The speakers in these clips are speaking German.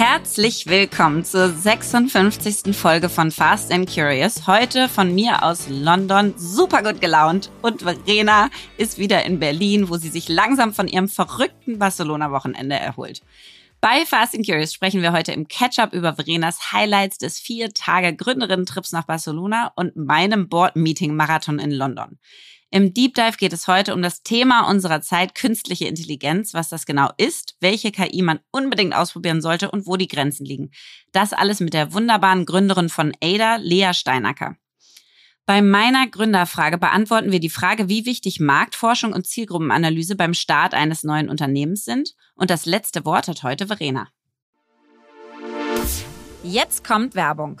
Herzlich willkommen zur 56. Folge von Fast and Curious. Heute von mir aus London, super gut gelaunt. Und Verena ist wieder in Berlin, wo sie sich langsam von ihrem verrückten Barcelona-Wochenende erholt. Bei Fast and Curious sprechen wir heute im Catch-up über Verenas Highlights des vier Tage Gründerinnen-Trips nach Barcelona und meinem Board-Meeting-Marathon in London. Im Deep Dive geht es heute um das Thema unserer Zeit, künstliche Intelligenz, was das genau ist, welche KI man unbedingt ausprobieren sollte und wo die Grenzen liegen. Das alles mit der wunderbaren Gründerin von Ada, Lea Steinacker. Bei meiner Gründerfrage beantworten wir die Frage, wie wichtig Marktforschung und Zielgruppenanalyse beim Start eines neuen Unternehmens sind. Und das letzte Wort hat heute Verena. Jetzt kommt Werbung.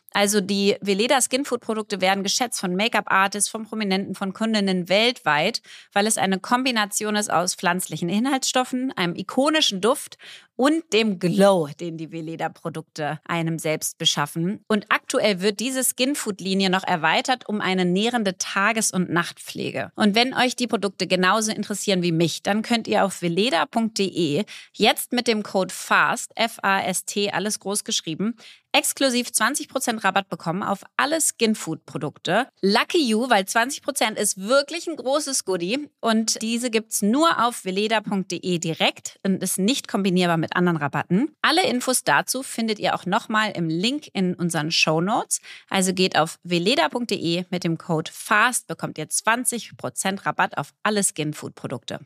Also die Veleda Skinfood Produkte werden geschätzt von Make-up-Artists, von Prominenten, von Kundinnen weltweit, weil es eine Kombination ist aus pflanzlichen Inhaltsstoffen, einem ikonischen Duft und dem Glow, den die Veleda-Produkte einem selbst beschaffen. Und aktuell wird diese Skinfood-Linie noch erweitert um eine nährende Tages- und Nachtpflege. Und wenn euch die Produkte genauso interessieren wie mich, dann könnt ihr auf veleda.de jetzt mit dem Code FAST, F-A-S-T, alles groß geschrieben, exklusiv 20% Rabatt bekommen auf alle Skinfood-Produkte. Lucky you, weil 20% ist wirklich ein großes Goodie und diese gibt's nur auf veleda.de direkt und ist nicht kombinierbar mit anderen Rabatten. Alle Infos dazu findet ihr auch nochmal im Link in unseren Show Notes. Also geht auf veleda.de mit dem Code FAST bekommt ihr 20% Rabatt auf alle Skinfood-Produkte.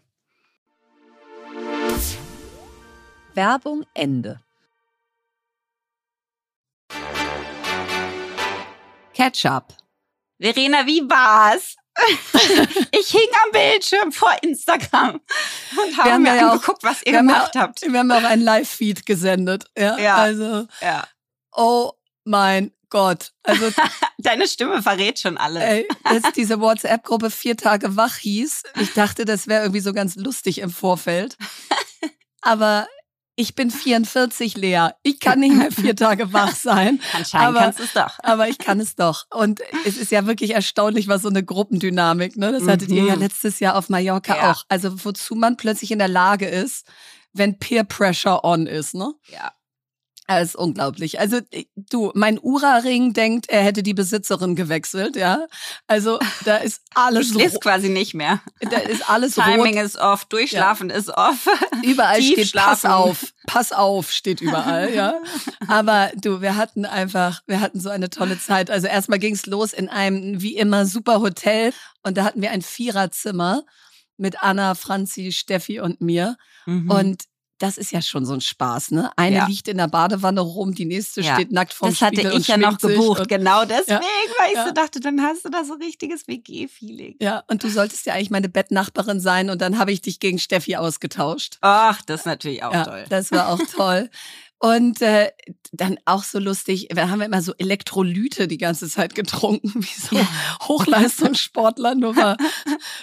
Werbung Ende. Ketchup. Verena, wie war's? ich hing am Bildschirm vor Instagram und habe mir ja angeguckt, was ihr gemacht ja, habt. Wir haben auch einen Live-Feed gesendet. Ja, ja. Also, ja. oh mein Gott. Also, Deine Stimme verrät schon alles. Ey, dass diese WhatsApp-Gruppe vier Tage wach hieß. Ich dachte, das wäre irgendwie so ganz lustig im Vorfeld. Aber ich bin 44, Lea. Ich kann nicht mehr vier Tage wach sein. Anscheinend aber, kannst du es doch. Aber ich kann es doch. Und es ist ja wirklich erstaunlich, was so eine Gruppendynamik, ne? Das hattet mhm. ihr ja mhm. letztes Jahr auf Mallorca ja. auch. Also wozu man plötzlich in der Lage ist, wenn Peer Pressure on ist, ne? Ja. Das ist unglaublich. Also äh, du, mein Ura-Ring denkt, er hätte die Besitzerin gewechselt, ja. Also da ist alles ich lese quasi nicht mehr. Da ist alles Timing rot. ist off, Durchschlafen ja. ist off. Überall steht Pass auf, Pass auf steht überall, ja. Aber du, wir hatten einfach, wir hatten so eine tolle Zeit. Also erstmal ging's los in einem wie immer super Hotel und da hatten wir ein Viererzimmer mit Anna, Franzi, Steffi und mir. Mhm. Und das ist ja schon so ein Spaß, ne? Eine ja. liegt in der Badewanne rum, die nächste ja. steht nackt vorm das Spiegel hatte ich ja noch gebucht, genau deswegen, ja. weil ich so dachte, dann hast du da so richtiges WG-Feeling. Ja, und du solltest ja eigentlich meine Bettnachbarin sein und dann habe ich dich gegen Steffi ausgetauscht. Ach, das ist natürlich auch toll. Das war auch toll. Und äh, dann auch so lustig, da haben wir immer so Elektrolyte die ganze Zeit getrunken, wie so Hochleistungssportler, nur war,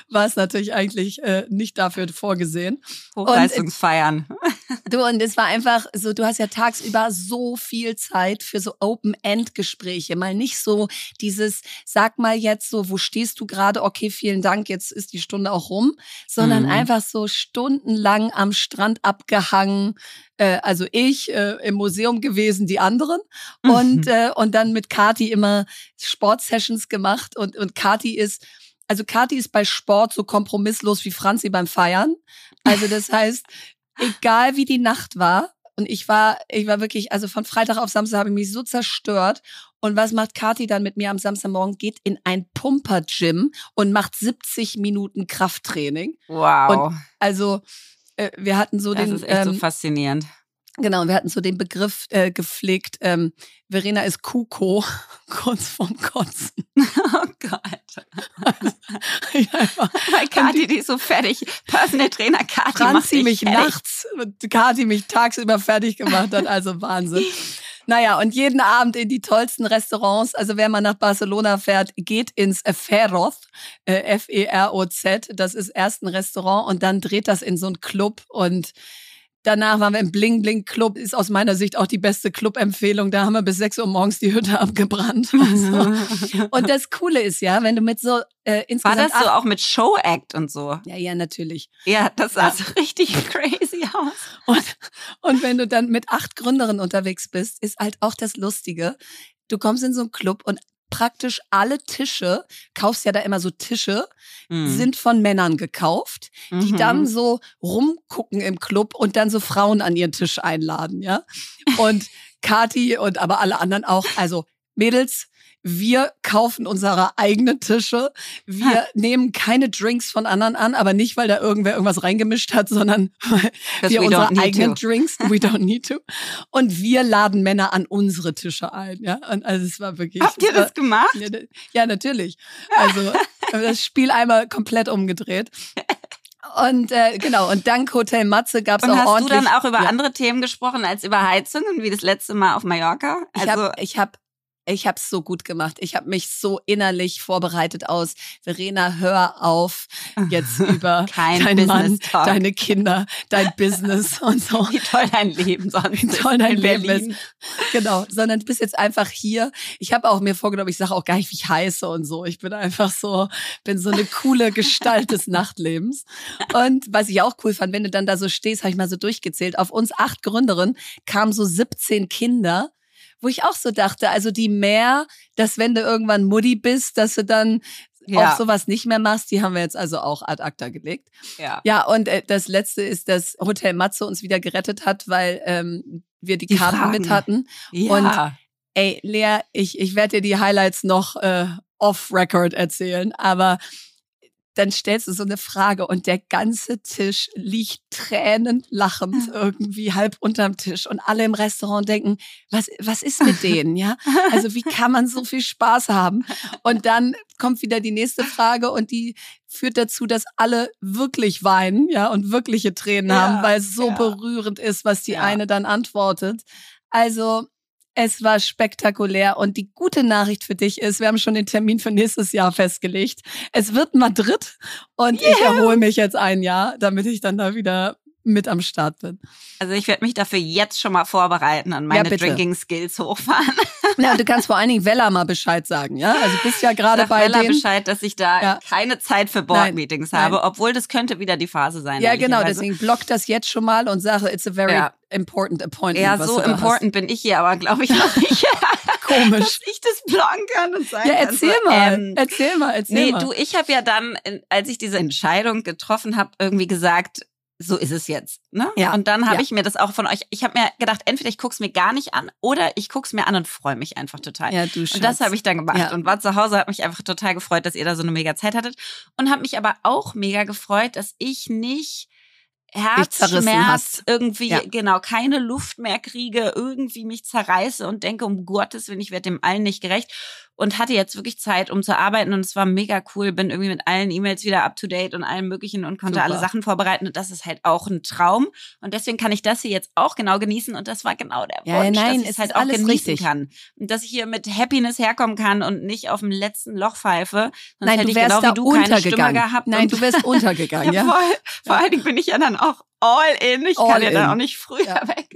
war es natürlich eigentlich äh, nicht dafür vorgesehen. Hochleistungsfeiern. Und, du, und es war einfach so, du hast ja tagsüber so viel Zeit für so Open-End-Gespräche. Mal nicht so dieses, sag mal jetzt so, wo stehst du gerade? Okay, vielen Dank, jetzt ist die Stunde auch rum. Sondern mhm. einfach so stundenlang am Strand abgehangen, äh, also ich äh, im Museum gewesen, die anderen und mhm. äh, und dann mit Kati immer Sportsessions gemacht und und Kati ist also Kati ist bei Sport so kompromisslos wie Franzi beim Feiern. Also das heißt, egal wie die Nacht war, und ich war, ich war wirklich, also von Freitag auf Samstag habe ich mich so zerstört. Und was macht Kati dann mit mir am Samstagmorgen? Geht in ein Pumper-Gym und macht 70 Minuten Krafttraining. Wow. Und also äh, wir hatten so das den. Das ist echt ähm, so faszinierend. Genau, wir hatten so den Begriff äh, gepflegt, ähm, Verena ist Kuko, kurz vorm Kotzen. Oh Gott. Also, ja, Weil Kati, die ist so fertig. Personal Trainer Kati Franzi mich fertig. nachts, Kati mich tagsüber fertig gemacht hat, also Wahnsinn. Naja, und jeden Abend in die tollsten Restaurants. Also wer mal nach Barcelona fährt, geht ins Feroz, äh, F-E-R-O-Z. Das ist erst ein Restaurant und dann dreht das in so einen Club und Danach waren wir im Bling Bling Club, ist aus meiner Sicht auch die beste Club-Empfehlung. Da haben wir bis 6 Uhr morgens die Hütte abgebrannt. Also. und das Coole ist ja, wenn du mit so äh, insgesamt. War das so auch mit Show-Act und so? Ja, ja, natürlich. Ja, das sah ja. so richtig crazy aus. Und, und wenn du dann mit acht Gründerinnen unterwegs bist, ist halt auch das Lustige. Du kommst in so einen Club und praktisch alle Tische, kaufst ja da immer so Tische, mhm. sind von Männern gekauft, die mhm. dann so rumgucken im Club und dann so Frauen an ihren Tisch einladen, ja. Und Kati und aber alle anderen auch, also Mädels, wir kaufen unsere eigenen Tische. Wir ha. nehmen keine Drinks von anderen an, aber nicht, weil da irgendwer irgendwas reingemischt hat, sondern weil wir unsere eigenen to. Drinks, we don't need to. Und wir laden Männer an unsere Tische ein. Ja, und also es war wirklich. Habt ihr das gemacht? Ja, ja natürlich. Also das Spiel einmal komplett umgedreht. Und äh, genau, und dank Hotel Matze gab es auch hast ordentlich. Hast du dann auch über ja. andere Themen gesprochen als über Heizungen, wie das letzte Mal auf Mallorca? Also, ich habe ich hab ich habe es so gut gemacht. Ich habe mich so innerlich vorbereitet aus. Verena, hör auf jetzt über deinen Mann, deine Kinder, dein Business und so. Wie toll dein Leben sonst Wie toll dein Leben Berlin. ist. Genau, sondern du bist jetzt einfach hier. Ich habe auch mir vorgenommen, ich sage auch gar nicht, wie ich heiße und so. Ich bin einfach so, bin so eine coole Gestalt des Nachtlebens. Und was ich auch cool fand, wenn du dann da so stehst, habe ich mal so durchgezählt. Auf uns acht Gründerinnen kamen so 17 Kinder wo ich auch so dachte, also die mehr, dass wenn du irgendwann Mutti bist, dass du dann ja. auch sowas nicht mehr machst, die haben wir jetzt also auch ad acta gelegt. Ja, ja und äh, das Letzte ist, dass Hotel Matze uns wieder gerettet hat, weil ähm, wir die, die Karten Fragen. mit hatten. Ja. Und ey, Lea, ich, ich werde dir die Highlights noch äh, off-Record erzählen, aber dann stellst du so eine Frage und der ganze Tisch liegt tränend lachend irgendwie halb unterm Tisch und alle im Restaurant denken, was, was ist mit denen, ja? Also wie kann man so viel Spaß haben? Und dann kommt wieder die nächste Frage und die führt dazu, dass alle wirklich weinen, ja, und wirkliche Tränen ja, haben, weil es so ja. berührend ist, was die ja. eine dann antwortet. Also es war spektakulär und die gute Nachricht für dich ist, wir haben schon den Termin für nächstes Jahr festgelegt. Es wird Madrid und yeah. ich erhole mich jetzt ein Jahr, damit ich dann da wieder mit am Start bin. Also ich werde mich dafür jetzt schon mal vorbereiten und meine ja, Drinking Skills hochfahren. Ja, du kannst vor allen Dingen Vella mal Bescheid sagen, ja? Also bist ja gerade bei Vella denen. Bescheid, dass ich da ja. keine Zeit für Board Meetings nein, habe, nein. obwohl das könnte wieder die Phase sein. Ja, genau, deswegen block das jetzt schon mal und sage, it's a very ja. important appointment. Ja, so important bin ich hier, aber glaube ich noch nicht. Komisch. Dass ich das blocken kann und sagen Ja, erzähl kann, so, mal, ähm, erzähl mal, erzähl nee, mal. Nee, du, ich habe ja dann, als ich diese Entscheidung getroffen habe, irgendwie gesagt, so ist es jetzt. Ne? Ja. Und dann habe ja. ich mir das auch von euch, ich habe mir gedacht, entweder ich gucke es mir gar nicht an oder ich gucke es mir an und freue mich einfach total. Ja, du und das habe ich dann gemacht ja. und war zu Hause, habe mich einfach total gefreut, dass ihr da so eine mega Zeit hattet und habe mich aber auch mega gefreut, dass ich nicht Herzschmerz irgendwie, ja. genau, keine Luft mehr kriege, irgendwie mich zerreiße und denke, um Gottes Willen, ich werde dem allen nicht gerecht. Und hatte jetzt wirklich Zeit, um zu arbeiten und es war mega cool. Bin irgendwie mit allen E-Mails wieder up to date und allem Möglichen und konnte Super. alle Sachen vorbereiten und das ist halt auch ein Traum und deswegen kann ich das hier jetzt auch genau genießen und das war genau der Ja, Wunsch, nein, dass ich es halt auch alles genießen richtig. kann und dass ich hier mit Happiness herkommen kann und nicht auf dem letzten Loch pfeife. Sonst Nein, hätte du ich wärst genau wie du keine Stimme untergegangen. gehabt. Nein, du wärst untergegangen, ja, ja. voll. Vor allen Dingen bin ich ja dann auch all in. Ich All kann ja dann auch nicht früher Ja. weg.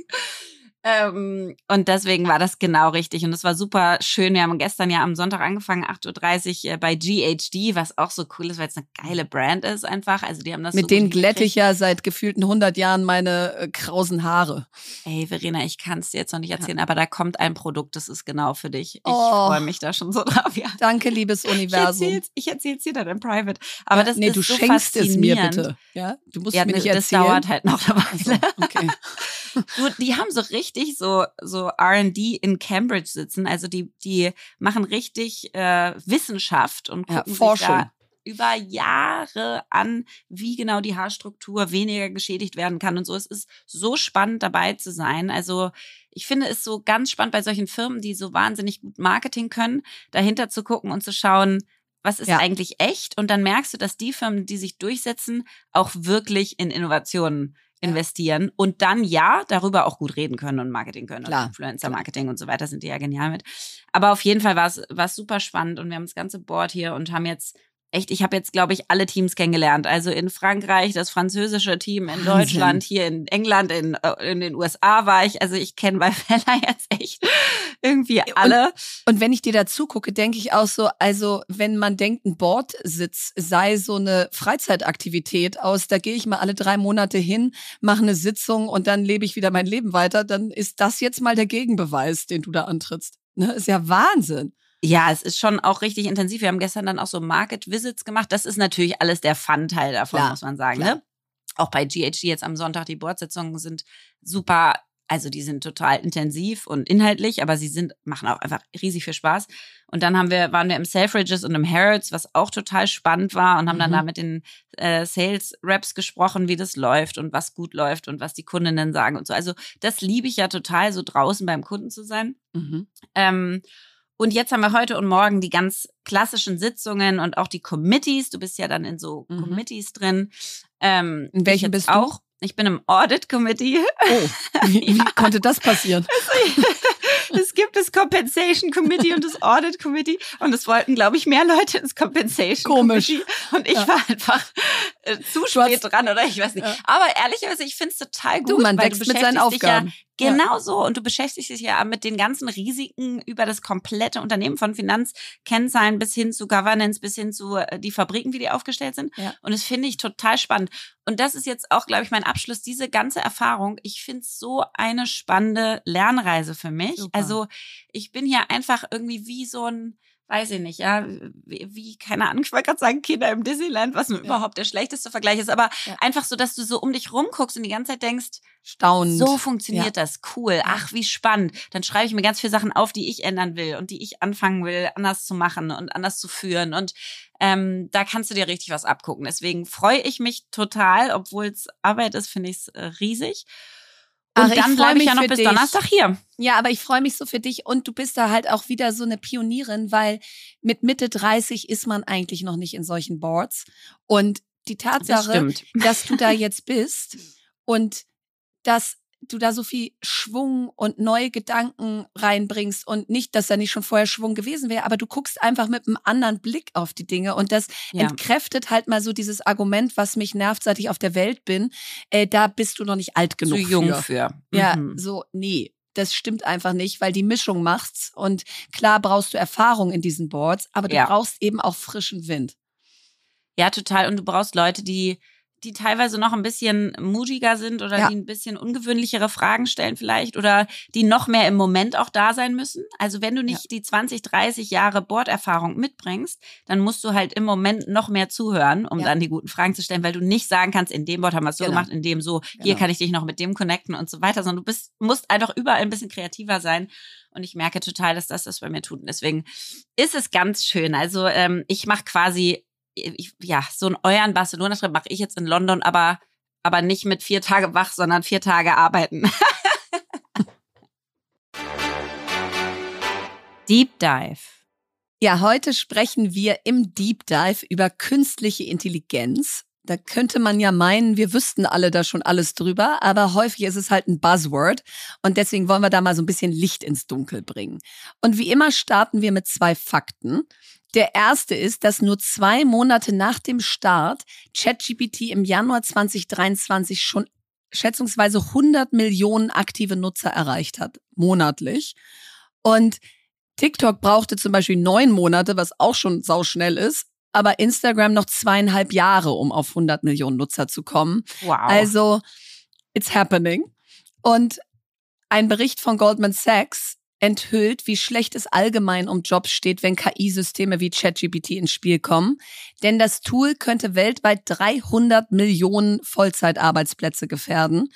Ähm, und deswegen war das genau richtig. Und es war super schön. Wir haben gestern ja am Sonntag angefangen, 8.30 Uhr äh, bei GHD, was auch so cool ist, weil es eine geile Brand ist einfach. Also die haben das so Mit denen gut glätte ich ja seit gefühlten 100 Jahren meine äh, krausen Haare. Ey, Verena, ich kann es dir jetzt noch nicht erzählen, aber da kommt ein Produkt, das ist genau für dich. Ich Oh. freue mich da schon so drauf. Ja. Danke, liebes Ich Universum. erzähl's, ich erzähl's dir dann im Private. Aber das nee, ist du so schenkst es mir bitte. Ja, du musst Ja, mir nicht das erzählen. dauert halt noch eine so, Weile. okay. Du, die haben so richtig so, so R&D in Cambridge sitzen. Also die, die machen richtig äh, Wissenschaft und Ja, gucken sich Forschung. da über Jahre an, wie genau die Haarstruktur weniger geschädigt werden kann und so. Es ist so spannend dabei zu sein. Also ich finde es so ganz spannend bei solchen Firmen, die so wahnsinnig gut Marketing können, dahinter zu gucken und zu schauen, was ist Ja. eigentlich echt? Und dann merkst du, dass die Firmen, die sich durchsetzen, auch wirklich in Innovationen Ja. Investieren und dann ja darüber auch gut reden können und Marketing können Klar. und Influencer Marketing und so weiter sind die ja genial mit. Aber auf jeden Fall war es war es super spannend und wir haben das ganze Board hier und haben jetzt echt, ich habe jetzt glaube ich alle Teams kennengelernt. Also in Frankreich das französische Team, in Wahnsinn. Deutschland, hier in England, in, äh, in den USA war ich. Also ich kenne bei Fella jetzt echt irgendwie alle. Und wenn ich dir dazu gucke, denke ich auch so, also wenn man denkt, ein Bordsitz sei so eine Freizeitaktivität aus, da gehe ich mal alle drei Monate hin, mache eine Sitzung und dann lebe ich wieder mein Leben weiter, dann ist das jetzt mal der Gegenbeweis, den du da antrittst. Ne? Ist ja Wahnsinn. Ja, es ist schon auch richtig intensiv. Wir haben gestern dann auch so Market Visits gemacht. Das ist natürlich alles der Fun-Teil davon, Klar, muss man sagen. klar. Ne? Auch bei GHD jetzt am Sonntag, die Boardsitzungen sind super, also die sind total intensiv und inhaltlich, aber sie sind, machen auch einfach riesig viel Spaß. Und dann haben wir, waren wir im Selfridges und im Harrods, was auch total spannend war und haben dann Mhm. da mit den äh, Sales Reps gesprochen, wie das läuft und was gut läuft und was die Kundinnen sagen und so. Also das liebe ich ja total, so draußen beim Kunden zu sein. Mhm. Ähm, und jetzt haben wir heute und morgen die ganz klassischen Sitzungen und auch die Committees. Du bist ja dann in so Mhm. Committees drin. Ähm, In welchen bist du? auch? Ich bin im Audit Committee. Oh, wie, wie konnte das passieren? es gibt das Compensation Committee und das Audit Committee. Und es wollten, glaube ich, mehr Leute ins Compensation Komisch. Committee. Und ich Ja. war einfach äh, zu Du spät hast- dran oder ich weiß nicht. Ja. Aber ehrlicherweise, ich finde es total gut. Du, man weil wächst du mit seinen Aufgaben. Ja, Genau so. Und du beschäftigst dich ja mit den ganzen Risiken über das komplette Unternehmen von Finanzkennzahlen bis hin zu Governance, bis hin zu äh, die Fabriken, wie die aufgestellt sind. Und das finde ich total spannend. Und das ist jetzt auch, glaube ich, mein Abschluss. Diese ganze Erfahrung, ich finde es so eine spannende Lernreise für mich. Super. Also ich bin hier einfach irgendwie wie so ein weiß ich nicht, ja, wie, wie keine Ahnung, ich wollte gerade sagen, Kinder im Disneyland, was Ja. überhaupt der schlechteste Vergleich ist, aber Ja. einfach so, dass du so um dich rumguckst und die ganze Zeit denkst, Staunend. so funktioniert das. Cool. Ach, wie spannend. Dann schreibe ich mir ganz viele Sachen auf, die ich ändern will und die ich anfangen will, anders zu machen und anders zu führen. Und ähm, da kannst du dir richtig was abgucken. Deswegen freue ich mich total, obwohl es Arbeit ist, finde ich es äh, riesig. Und Ach, ich dann bleibe ich mich ja noch bis dich. Donnerstag hier. Ja, aber ich freue mich so für dich und du bist da halt auch wieder so eine Pionierin, weil mit Mitte 30 ist man eigentlich noch nicht in solchen Boards. Und die Das Tatsache, stimmt. dass du da jetzt bist und dass du da so viel Schwung und neue Gedanken reinbringst und nicht, dass da nicht schon vorher Schwung gewesen wäre, aber du guckst einfach mit einem anderen Blick auf die Dinge und das Ja. entkräftet halt mal so dieses Argument, was mich nervt, seit ich auf der Welt bin. Äh, da bist du noch nicht alt Zu genug jung für. für. Ja, Mhm. so, nee. Das stimmt einfach nicht, weil die Mischung macht's. Und klar brauchst du Erfahrung in diesen Boards, aber du Ja. brauchst eben auch frischen Wind. Ja, total. Und du brauchst Leute, die, die teilweise noch ein bisschen mutiger sind oder Ja. die ein bisschen ungewöhnlichere Fragen stellen vielleicht oder die noch mehr im Moment auch da sein müssen. Also wenn du nicht die 20, 30 Jahre Borderfahrung mitbringst, dann musst du halt im Moment noch mehr zuhören, um Ja. dann die guten Fragen zu stellen, weil du nicht sagen kannst, in dem Board haben wir es so Genau. gemacht, in dem so, hier Genau. kann ich dich noch mit dem connecten und so weiter, sondern du bist, musst einfach überall ein bisschen kreativer sein. Und ich merke total, dass das das bei mir tut. Und deswegen ist es ganz schön. Also ähm, ich mache quasi ich, ja, so einen euren Barcelona-Trip mache ich jetzt in London, aber, aber nicht mit vier Tage wach, sondern vier Tage arbeiten. Deep Dive. Ja, heute sprechen wir im Deep Dive über künstliche Intelligenz. Da könnte man ja meinen, wir wüssten alle da schon alles drüber, aber häufig ist es halt ein Buzzword und deswegen wollen wir da mal so ein bisschen Licht ins Dunkel bringen. Und wie immer starten wir mit zwei Fakten. Der erste ist, dass nur zwei Monate nach dem Start ChatGPT im Januar 2023 schon schätzungsweise 100 Millionen aktive Nutzer erreicht hat, monatlich. Und TikTok brauchte zum Beispiel neun Monate, was auch schon sauschnell ist aber Instagram noch zweieinhalb Jahre, um auf 100 Millionen Nutzer zu kommen. Wow. Also, it's happening. Und ein Bericht von Goldman Sachs enthüllt, wie schlecht es allgemein um Jobs steht, wenn KI-Systeme wie ChatGPT ins Spiel kommen. Denn das Tool könnte weltweit 300 Millionen Vollzeitarbeitsplätze gefährden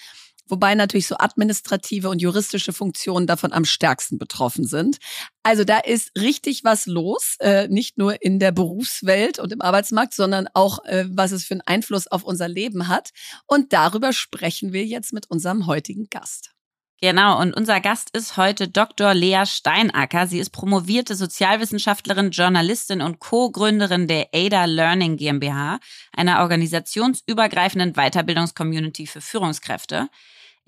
wobei natürlich so administrative und juristische Funktionen davon am stärksten betroffen sind. Also da ist richtig was los, äh, nicht nur in der Berufswelt und im Arbeitsmarkt, sondern auch, äh, was es für einen Einfluss auf unser Leben hat. Und darüber sprechen wir jetzt mit unserem heutigen Gast. Genau, und unser Gast ist heute Dr. Lea Steinacker. Sie ist promovierte Sozialwissenschaftlerin, Journalistin und Co-Gründerin der ADA Learning GmbH, einer organisationsübergreifenden Weiterbildungscommunity für Führungskräfte.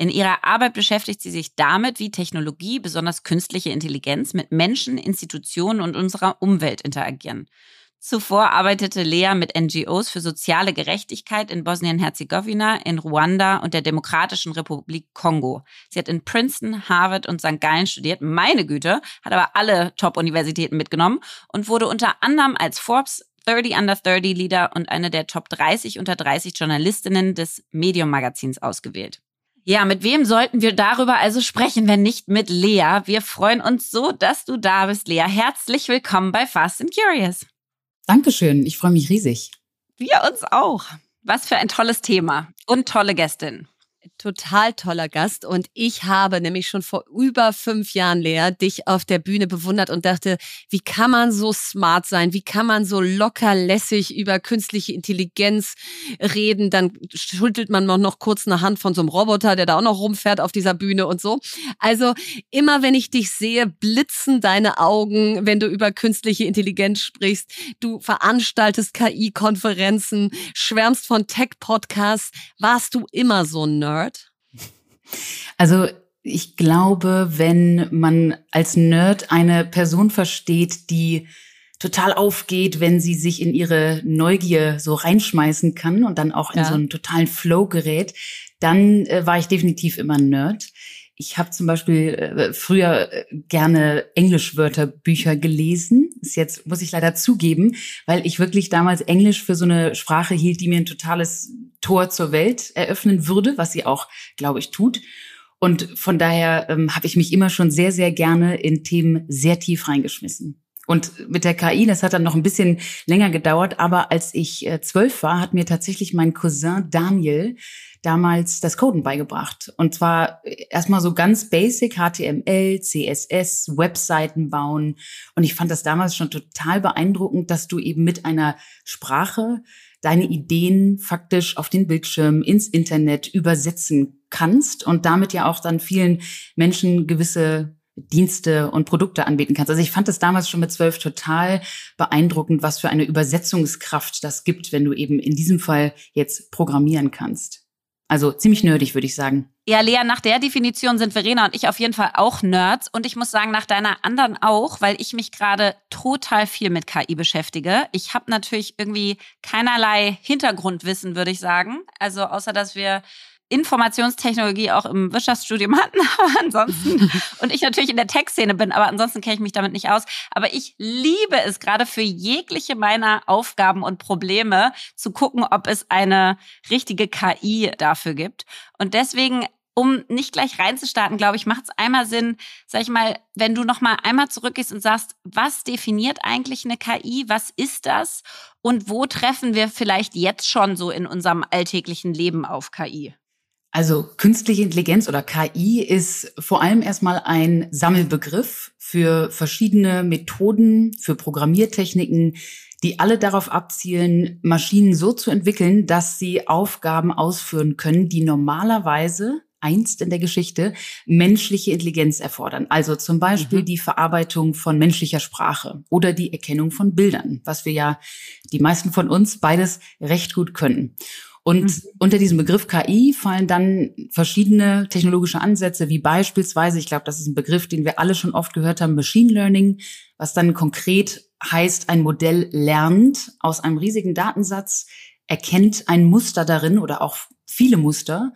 In ihrer Arbeit beschäftigt sie sich damit, wie Technologie, besonders künstliche Intelligenz, mit Menschen, Institutionen und unserer Umwelt interagieren. Zuvor arbeitete Lea mit NGOs für soziale Gerechtigkeit in Bosnien-Herzegowina, in Ruanda und der Demokratischen Republik Kongo. Sie hat in Princeton, Harvard und St. Gallen studiert, meine Güte, hat aber alle Top-Universitäten mitgenommen und wurde unter anderem als Forbes 30 Under 30 Leader und eine der Top 30 unter 30 Journalistinnen des Medium-Magazins ausgewählt. Ja, mit wem sollten wir darüber also sprechen, wenn nicht mit Lea? Wir freuen uns so, dass du da bist, Lea. Herzlich willkommen bei Fast and Curious. Dankeschön, ich freue mich riesig. Wir uns auch. Was für ein tolles Thema und tolle Gästin total toller Gast und ich habe nämlich schon vor über fünf Jahren, Lea, dich auf der Bühne bewundert und dachte, wie kann man so smart sein? Wie kann man so locker lässig über künstliche Intelligenz reden? Dann schüttelt man noch kurz eine Hand von so einem Roboter, der da auch noch rumfährt auf dieser Bühne und so. Also immer wenn ich dich sehe, blitzen deine Augen, wenn du über künstliche Intelligenz sprichst. Du veranstaltest KI-Konferenzen, schwärmst von Tech-Podcasts. Warst du immer so ein Nerd? Nerd? Also ich glaube, wenn man als Nerd eine Person versteht, die total aufgeht, wenn sie sich in ihre Neugier so reinschmeißen kann und dann auch in ja. so einen totalen Flow gerät, dann äh, war ich definitiv immer ein Nerd. Ich habe zum Beispiel äh, früher äh, gerne Englischwörterbücher gelesen. Ist jetzt, muss ich leider zugeben, weil ich wirklich damals Englisch für so eine Sprache hielt, die mir ein totales Tor zur Welt eröffnen würde, was sie auch, glaube ich, tut. Und von daher ähm, habe ich mich immer schon sehr, sehr gerne in Themen sehr tief reingeschmissen. Und mit der KI, das hat dann noch ein bisschen länger gedauert, aber als ich äh, zwölf war, hat mir tatsächlich mein Cousin Daniel damals das Coden beigebracht. Und zwar äh, erstmal so ganz basic HTML, CSS, Webseiten bauen. Und ich fand das damals schon total beeindruckend, dass du eben mit einer Sprache deine Ideen faktisch auf den Bildschirm, ins Internet übersetzen kannst und damit ja auch dann vielen Menschen gewisse Dienste und Produkte anbieten kannst. Also ich fand das damals schon mit zwölf total beeindruckend, was für eine Übersetzungskraft das gibt, wenn du eben in diesem Fall jetzt programmieren kannst. Also ziemlich nerdig, würde ich sagen. Ja, Lea, nach der Definition sind Verena und ich auf jeden Fall auch Nerds. Und ich muss sagen, nach deiner anderen auch, weil ich mich gerade total viel mit KI beschäftige. Ich habe natürlich irgendwie keinerlei Hintergrundwissen, würde ich sagen. Also außer, dass wir Informationstechnologie auch im Wirtschaftsstudium hatten, aber ansonsten, und ich natürlich in der Tech-Szene bin, aber ansonsten kenne ich mich damit nicht aus. Aber ich liebe es gerade für jegliche meiner Aufgaben und Probleme zu gucken, ob es eine richtige KI dafür gibt. Und deswegen um nicht gleich reinzustarten, glaube ich, macht es einmal Sinn, sag ich mal, wenn du noch mal einmal zurückgehst und sagst, was definiert eigentlich eine KI? Was ist das? Und wo treffen wir vielleicht jetzt schon so in unserem alltäglichen Leben auf KI? Also künstliche Intelligenz oder KI ist vor allem erstmal ein Sammelbegriff für verschiedene Methoden, für Programmiertechniken, die alle darauf abzielen, Maschinen so zu entwickeln, dass sie Aufgaben ausführen können, die normalerweise einst in der Geschichte menschliche Intelligenz erfordern. Also zum Beispiel mhm. die Verarbeitung von menschlicher Sprache oder die Erkennung von Bildern, was wir ja die meisten von uns beides recht gut können. Und mhm. unter diesem Begriff KI fallen dann verschiedene technologische Ansätze, wie beispielsweise, ich glaube, das ist ein Begriff, den wir alle schon oft gehört haben, Machine Learning, was dann konkret heißt, ein Modell lernt aus einem riesigen Datensatz, erkennt ein Muster darin oder auch viele Muster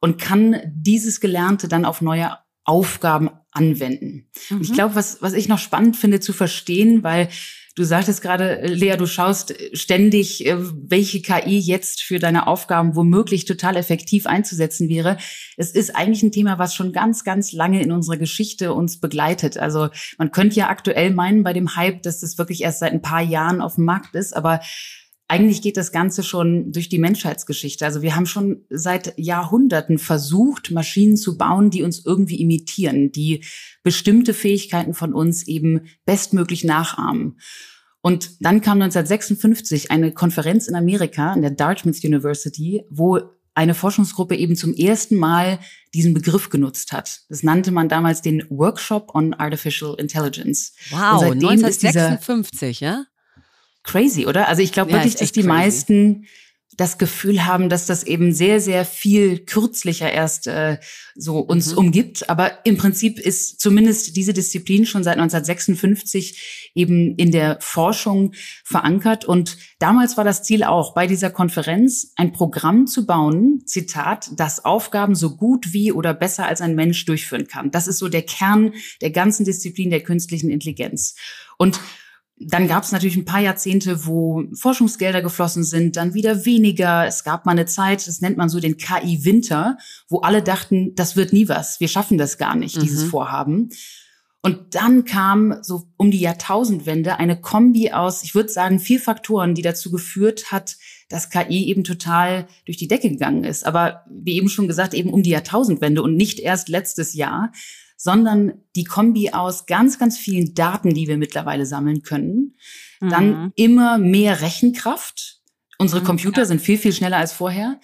und kann dieses Gelernte dann auf neue Aufgaben anwenden. Mhm. ich glaube, was, was ich noch spannend finde zu verstehen, weil du sagtest gerade, Lea, du schaust ständig, äh, welche KI jetzt für deine Aufgaben womöglich total effektiv einzusetzen wäre. Es ist eigentlich ein Thema, was schon ganz, ganz lange in unserer Geschichte uns begleitet. Also man könnte ja aktuell meinen bei dem Hype, dass das wirklich erst seit ein paar Jahren auf dem Markt ist, aber eigentlich geht das Ganze schon durch die Menschheitsgeschichte. Also wir haben schon seit Jahrhunderten versucht, Maschinen zu bauen, die uns irgendwie imitieren, die bestimmte Fähigkeiten von uns eben bestmöglich nachahmen. Und dann kam 1956 eine Konferenz in Amerika, in der Dartmouth University, wo eine Forschungsgruppe eben zum ersten Mal diesen Begriff genutzt hat. Das nannte man damals den Workshop on Artificial Intelligence. Wow, 1956, ja? Crazy, oder? Also ich glaube ja, wirklich, dass die crazy. meisten das Gefühl haben, dass das eben sehr, sehr viel kürzlicher erst äh, so uns mhm. umgibt. Aber im Prinzip ist zumindest diese Disziplin schon seit 1956 eben in der Forschung verankert. Und damals war das Ziel auch, bei dieser Konferenz ein Programm zu bauen, Zitat, das Aufgaben so gut wie oder besser als ein Mensch durchführen kann. Das ist so der Kern der ganzen Disziplin der künstlichen Intelligenz. Und dann gab es natürlich ein paar Jahrzehnte, wo Forschungsgelder geflossen sind, dann wieder weniger. Es gab mal eine Zeit, das nennt man so den KI-Winter, wo alle dachten, das wird nie was, wir schaffen das gar nicht, mhm. dieses Vorhaben. Und dann kam so um die Jahrtausendwende eine Kombi aus, ich würde sagen, vier Faktoren, die dazu geführt hat, dass KI eben total durch die Decke gegangen ist. Aber wie eben schon gesagt, eben um die Jahrtausendwende und nicht erst letztes Jahr sondern die Kombi aus ganz, ganz vielen Daten, die wir mittlerweile sammeln können. Mhm. Dann immer mehr Rechenkraft. Unsere mhm, Computer ja. sind viel, viel schneller als vorher.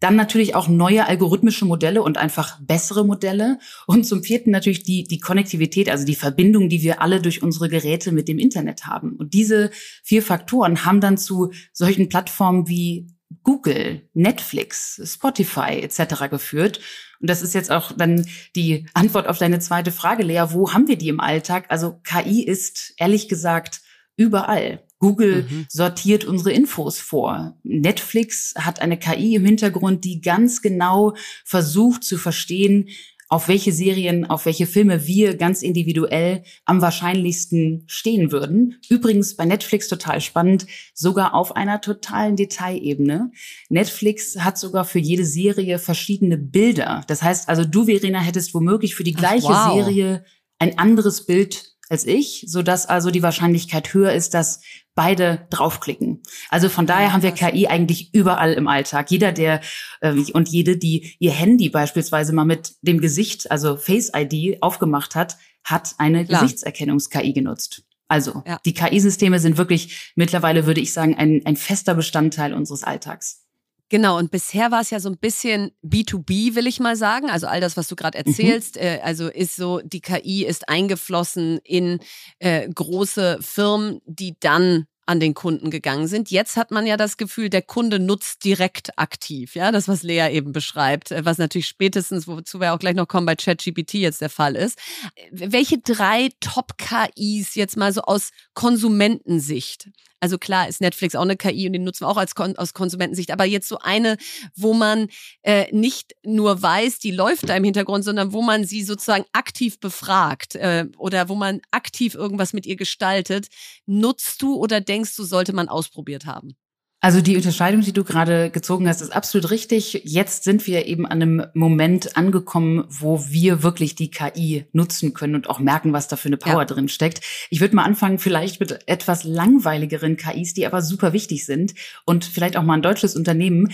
Dann natürlich auch neue algorithmische Modelle und einfach bessere Modelle. Und zum vierten natürlich die, die Konnektivität, also die Verbindung, die wir alle durch unsere Geräte mit dem Internet haben. Und diese vier Faktoren haben dann zu solchen Plattformen wie Google, Netflix, Spotify etc. geführt. Und das ist jetzt auch dann die Antwort auf deine zweite Frage, Lea. Wo haben wir die im Alltag? Also KI ist ehrlich gesagt überall. Google mhm. sortiert unsere Infos vor. Netflix hat eine KI im Hintergrund, die ganz genau versucht zu verstehen, auf welche Serien, auf welche Filme wir ganz individuell am wahrscheinlichsten stehen würden. Übrigens bei Netflix total spannend, sogar auf einer totalen Detailebene. Netflix hat sogar für jede Serie verschiedene Bilder. Das heißt also, du, Verena, hättest womöglich für die gleiche Ach, wow. Serie ein anderes Bild als ich, so dass also die Wahrscheinlichkeit höher ist, dass beide draufklicken. Also von daher haben wir KI eigentlich überall im Alltag. Jeder, der äh, und jede, die ihr Handy beispielsweise mal mit dem Gesicht, also Face ID, aufgemacht hat, hat eine Gesichtserkennungs-KI genutzt. Also ja. die KI-Systeme sind wirklich mittlerweile, würde ich sagen, ein, ein fester Bestandteil unseres Alltags. Genau, und bisher war es ja so ein bisschen B2B, will ich mal sagen. Also all das, was du gerade mhm. erzählst, mhm. äh, also ist so, die KI ist eingeflossen in äh, große Firmen, die dann an den Kunden gegangen sind. Jetzt hat man ja das Gefühl, der Kunde nutzt direkt aktiv. Ja, das, was Lea eben beschreibt, äh, was natürlich spätestens, wozu wir auch gleich noch kommen, bei ChatGPT jetzt der Fall ist. Welche drei Top-KIs jetzt mal so aus Konsumentensicht? Also klar ist Netflix auch eine KI und den nutzen wir auch als Kon aus Konsumentensicht, aber jetzt so eine, wo man äh, nicht nur weiß, die läuft da im Hintergrund, sondern wo man sie sozusagen aktiv befragt äh, oder wo man aktiv irgendwas mit ihr gestaltet. Nutzt du oder denkst du, sollte man ausprobiert haben? Also die Unterscheidung, die du gerade gezogen hast, ist absolut richtig. Jetzt sind wir eben an einem Moment angekommen, wo wir wirklich die KI nutzen können und auch merken, was da für eine Power ja. drin steckt. Ich würde mal anfangen vielleicht mit etwas langweiligeren KIs, die aber super wichtig sind und vielleicht auch mal ein deutsches Unternehmen.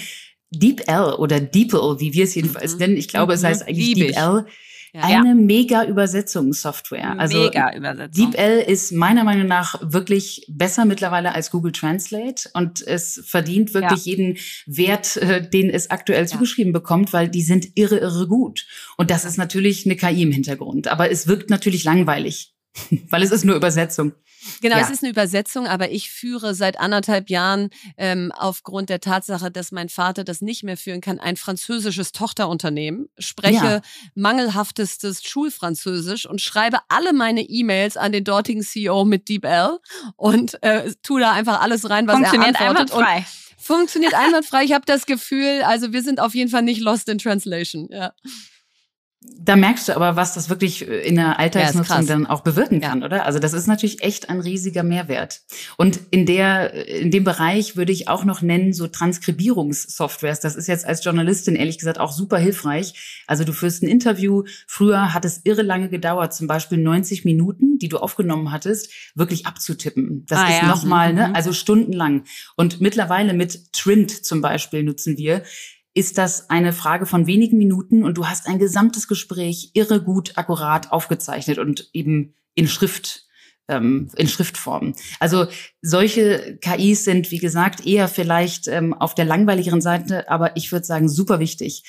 DeepL oder DeepL, wie wir es jedenfalls mhm. nennen. Ich glaube, mhm. es heißt eigentlich DeepL. Ja. Eine mega Übersetzungssoftware. Also mega Übersetzung. DeepL ist meiner Meinung nach wirklich besser mittlerweile als Google Translate und es verdient wirklich ja. jeden Wert, äh, den es aktuell zugeschrieben bekommt, weil die sind irre, irre gut. Und das ist natürlich eine KI im Hintergrund. Aber es wirkt natürlich langweilig, weil es ist nur Übersetzung. Genau, ja. es ist eine Übersetzung, aber ich führe seit anderthalb Jahren ähm, aufgrund der Tatsache, dass mein Vater das nicht mehr führen kann, ein französisches Tochterunternehmen, spreche ja. mangelhaftestes Schulfranzösisch und schreibe alle meine E-Mails an den dortigen CEO mit DeepL und äh, tu da einfach alles rein, was Funktioniert er antwortet. Einwandfrei. Und funktioniert einwandfrei. Ich habe das Gefühl, also wir sind auf jeden Fall nicht lost in translation. Ja da merkst du aber, was das wirklich äh, in der Alltagsnutzung ja, dann auch bewirken kann, ja. oder? Also das ist natürlich echt ein riesiger Mehrwert. Und in der, in dem Bereich würde ich auch noch nennen, so Transkribierungssoftwares. Das ist jetzt als Journalistin ehrlich gesagt auch super hilfreich. Also du führst ein Interview. Früher hat es irre lange gedauert, zum Beispiel 90 Minuten, die du aufgenommen hattest, wirklich abzutippen. Das ah, ist ja. nochmal, ne? Mhm. Also stundenlang. Und mittlerweile mit Trint zum Beispiel nutzen wir ist das eine Frage von wenigen Minuten und du hast ein gesamtes Gespräch irre gut, akkurat aufgezeichnet und eben in Schrift ähm, in Schriftform. Also solche KIs sind, wie gesagt, eher vielleicht ähm, auf der langweiligeren Seite, aber ich würde sagen, super wichtig.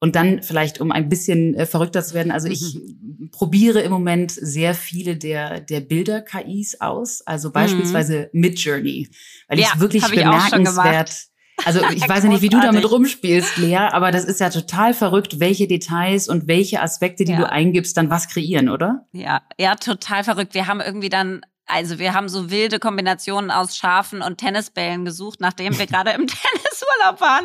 Und dann vielleicht, um ein bisschen äh, verrückter zu werden, also ich mhm. probiere im Moment sehr viele der, der Bilder-KIs aus, also beispielsweise mhm. Midjourney, weil ja, ich wirklich bemerkenswert also ich weiß ja nicht, wie du damit rumspielst, Lea, aber das ist ja total verrückt, welche Details und welche Aspekte, die ja. du eingibst, dann was kreieren, oder? Ja, ja, total verrückt. Wir haben irgendwie dann also wir haben so wilde Kombinationen aus Schafen und Tennisbällen gesucht, nachdem wir gerade im Tennisurlaub waren.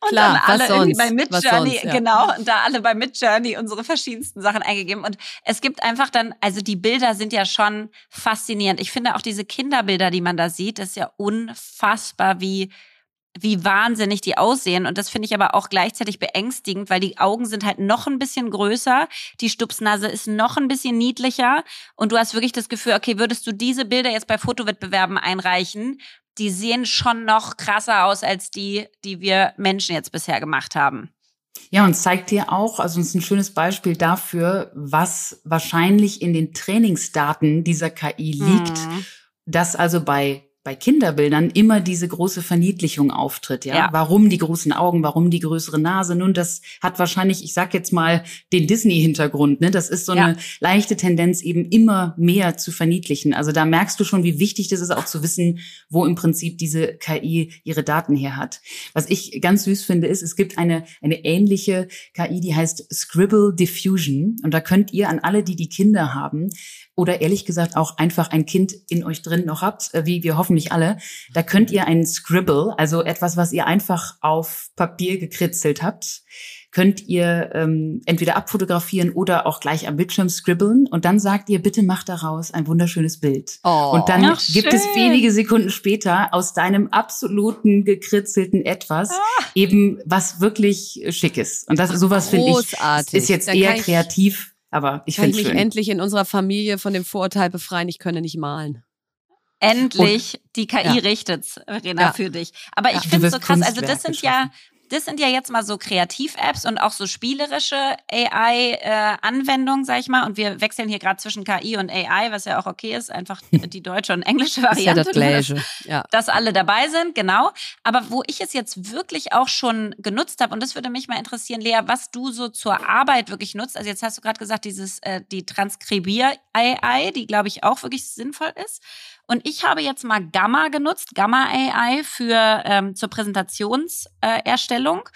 Und Klar, dann alle irgendwie bei Midjourney, ja. genau, und da alle bei Midjourney unsere verschiedensten Sachen eingegeben. Und es gibt einfach dann, also die Bilder sind ja schon faszinierend. Ich finde auch diese Kinderbilder, die man da sieht, ist ja unfassbar, wie wie wahnsinnig die aussehen. Und das finde ich aber auch gleichzeitig beängstigend, weil die Augen sind halt noch ein bisschen größer, die Stupsnase ist noch ein bisschen niedlicher und du hast wirklich das Gefühl, okay, würdest du diese Bilder jetzt bei Fotowettbewerben einreichen, die sehen schon noch krasser aus als die, die wir Menschen jetzt bisher gemacht haben. Ja, und zeigt dir auch, also es ist ein schönes Beispiel dafür, was wahrscheinlich in den Trainingsdaten dieser KI liegt, mhm. dass also bei bei Kinderbildern immer diese große Verniedlichung auftritt, ja? ja? Warum die großen Augen, warum die größere Nase? Nun, das hat wahrscheinlich, ich sag jetzt mal, den Disney-Hintergrund, ne? Das ist so ja. eine leichte Tendenz, eben immer mehr zu verniedlichen. Also da merkst du schon, wie wichtig das ist, auch zu wissen, wo im Prinzip diese KI ihre Daten her hat. Was ich ganz süß finde, ist, es gibt eine, eine ähnliche KI, die heißt Scribble Diffusion. Und da könnt ihr an alle, die die Kinder haben, oder ehrlich gesagt auch einfach ein Kind in euch drin noch habt, äh, wie wir hoffentlich alle, da könnt ihr einen Scribble, also etwas, was ihr einfach auf Papier gekritzelt habt, könnt ihr ähm, entweder abfotografieren oder auch gleich am Bildschirm scribbeln und dann sagt ihr, bitte mach daraus ein wunderschönes Bild. Oh, und dann gibt es wenige Sekunden später aus deinem absoluten gekritzelten etwas ah. eben was wirklich schick ist. Und das sowas finde ich ist jetzt eher kreativ aber ich finde mich schön. endlich in unserer Familie von dem Vorurteil befreien, ich könne nicht malen. Endlich, Und, die KI ja. richtet's, Rena, ja. für dich. Aber ich ja, finde es so krass. Also das sind ja das sind ja jetzt mal so Kreativ-Apps und auch so spielerische AI-Anwendungen, äh, sag ich mal. Und wir wechseln hier gerade zwischen KI und AI, was ja auch okay ist, einfach die deutsche und englische Variante. Ist ja das Gleiche. Ja. Dass alle dabei sind, genau. Aber wo ich es jetzt wirklich auch schon genutzt habe, und das würde mich mal interessieren, Lea, was du so zur Arbeit wirklich nutzt. Also jetzt hast du gerade gesagt, dieses äh, die Transkribier-AI, die glaube ich auch wirklich sinnvoll ist. Und ich habe jetzt mal Gamma genutzt, Gamma AI für ähm, zur Präsentationserstellung. Äh,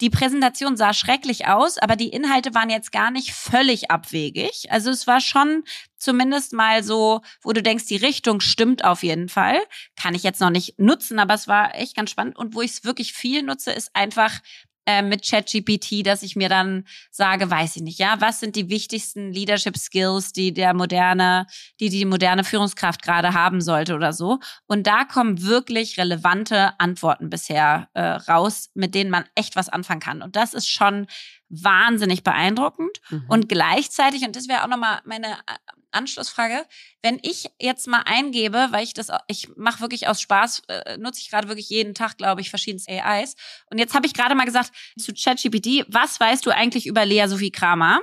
die Präsentation sah schrecklich aus, aber die Inhalte waren jetzt gar nicht völlig abwegig. Also es war schon zumindest mal so, wo du denkst, die Richtung stimmt auf jeden Fall. Kann ich jetzt noch nicht nutzen, aber es war echt ganz spannend. Und wo ich es wirklich viel nutze, ist einfach äh, mit ChatGPT, dass ich mir dann sage, weiß ich nicht, ja, was sind die wichtigsten Leadership Skills, die der moderne, die die moderne Führungskraft gerade haben sollte oder so. Und da kommen wirklich relevante Antworten bisher äh, raus, mit denen man echt was anfangen kann. Und das ist schon wahnsinnig beeindruckend. Mhm. Und gleichzeitig, und das wäre auch nochmal meine äh, Anschlussfrage, wenn ich jetzt mal eingebe, weil ich das, ich mache wirklich aus Spaß, äh, nutze ich gerade wirklich jeden Tag, glaube ich, verschiedenste AIs. Und jetzt habe ich gerade mal gesagt zu ChatGPT, was weißt du eigentlich über Lea Sophie Kramer?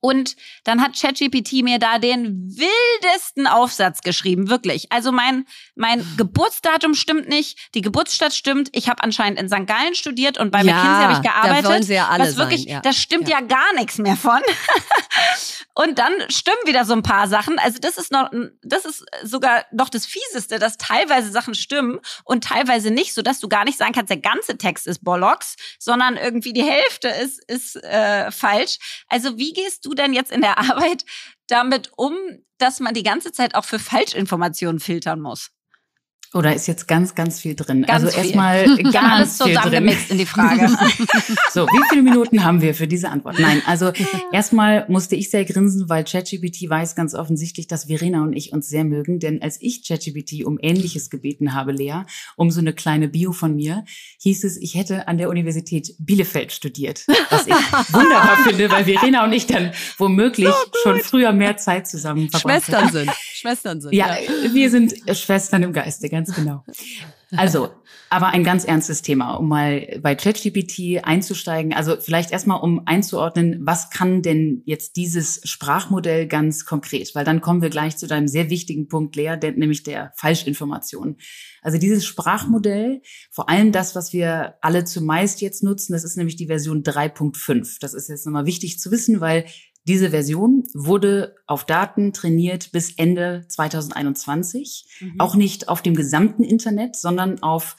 Und dann hat ChatGPT mir da den wildesten Aufsatz geschrieben, wirklich. Also mein, mein Geburtsdatum stimmt nicht, die Geburtsstadt stimmt. Ich habe anscheinend in St. Gallen studiert und bei Ja, McKinsey habe ich gearbeitet. da wollen sie ja alle was wirklich, sein, ja. das stimmt ja. Ja. gar nichts mehr von. und dann stimmen wieder so ein paar Sachen. Also das ist noch, das ist sogar noch das Fieseste, dass teilweise Sachen stimmen und teilweise nicht, so dass du gar nicht sagen kannst, der ganze Text ist Bollocks, sondern irgendwie die Hälfte ist, ist äh, falsch. Also wie gehst du denn jetzt in der Arbeit damit um, dass man die ganze Zeit auch für Falschinformationen filtern muss? Oder ist jetzt ganz, ganz viel drin? Ganz also viel. erstmal Alles ganz viel drin. zusammengemixt in die Frage. So, wie viele Minuten haben wir für diese Antwort? Nein, also erstmal musste ich sehr grinsen, weil ChatGPT weiß ganz offensichtlich, dass Verena und ich uns sehr mögen. Denn als ich ChatGPT um Ähnliches gebeten habe, Lea, um so eine kleine Bio von mir, hieß es, ich hätte an der Universität Bielefeld studiert. Was ich wunderbar finde, weil Verena und ich dann womöglich schon früher mehr Zeit zusammen verbracht Schwestern sind. Schwestern sind. Ja, wir sind Schwestern im Geiste, ganz genau. Also, aber ein ganz ernstes Thema, um mal bei ChatGPT einzusteigen. Also vielleicht erstmal, um einzuordnen, was kann denn jetzt dieses Sprachmodell ganz konkret? Weil dann kommen wir gleich zu deinem sehr wichtigen Punkt, Lea, nämlich der Falschinformation. Also dieses Sprachmodell, vor allem das, was wir alle zumeist jetzt nutzen, das ist nämlich die Version 3.5. Das ist jetzt nochmal wichtig zu wissen, weil diese Version wurde auf Daten trainiert bis Ende 2021. Auch nicht auf dem gesamten Internet, sondern auf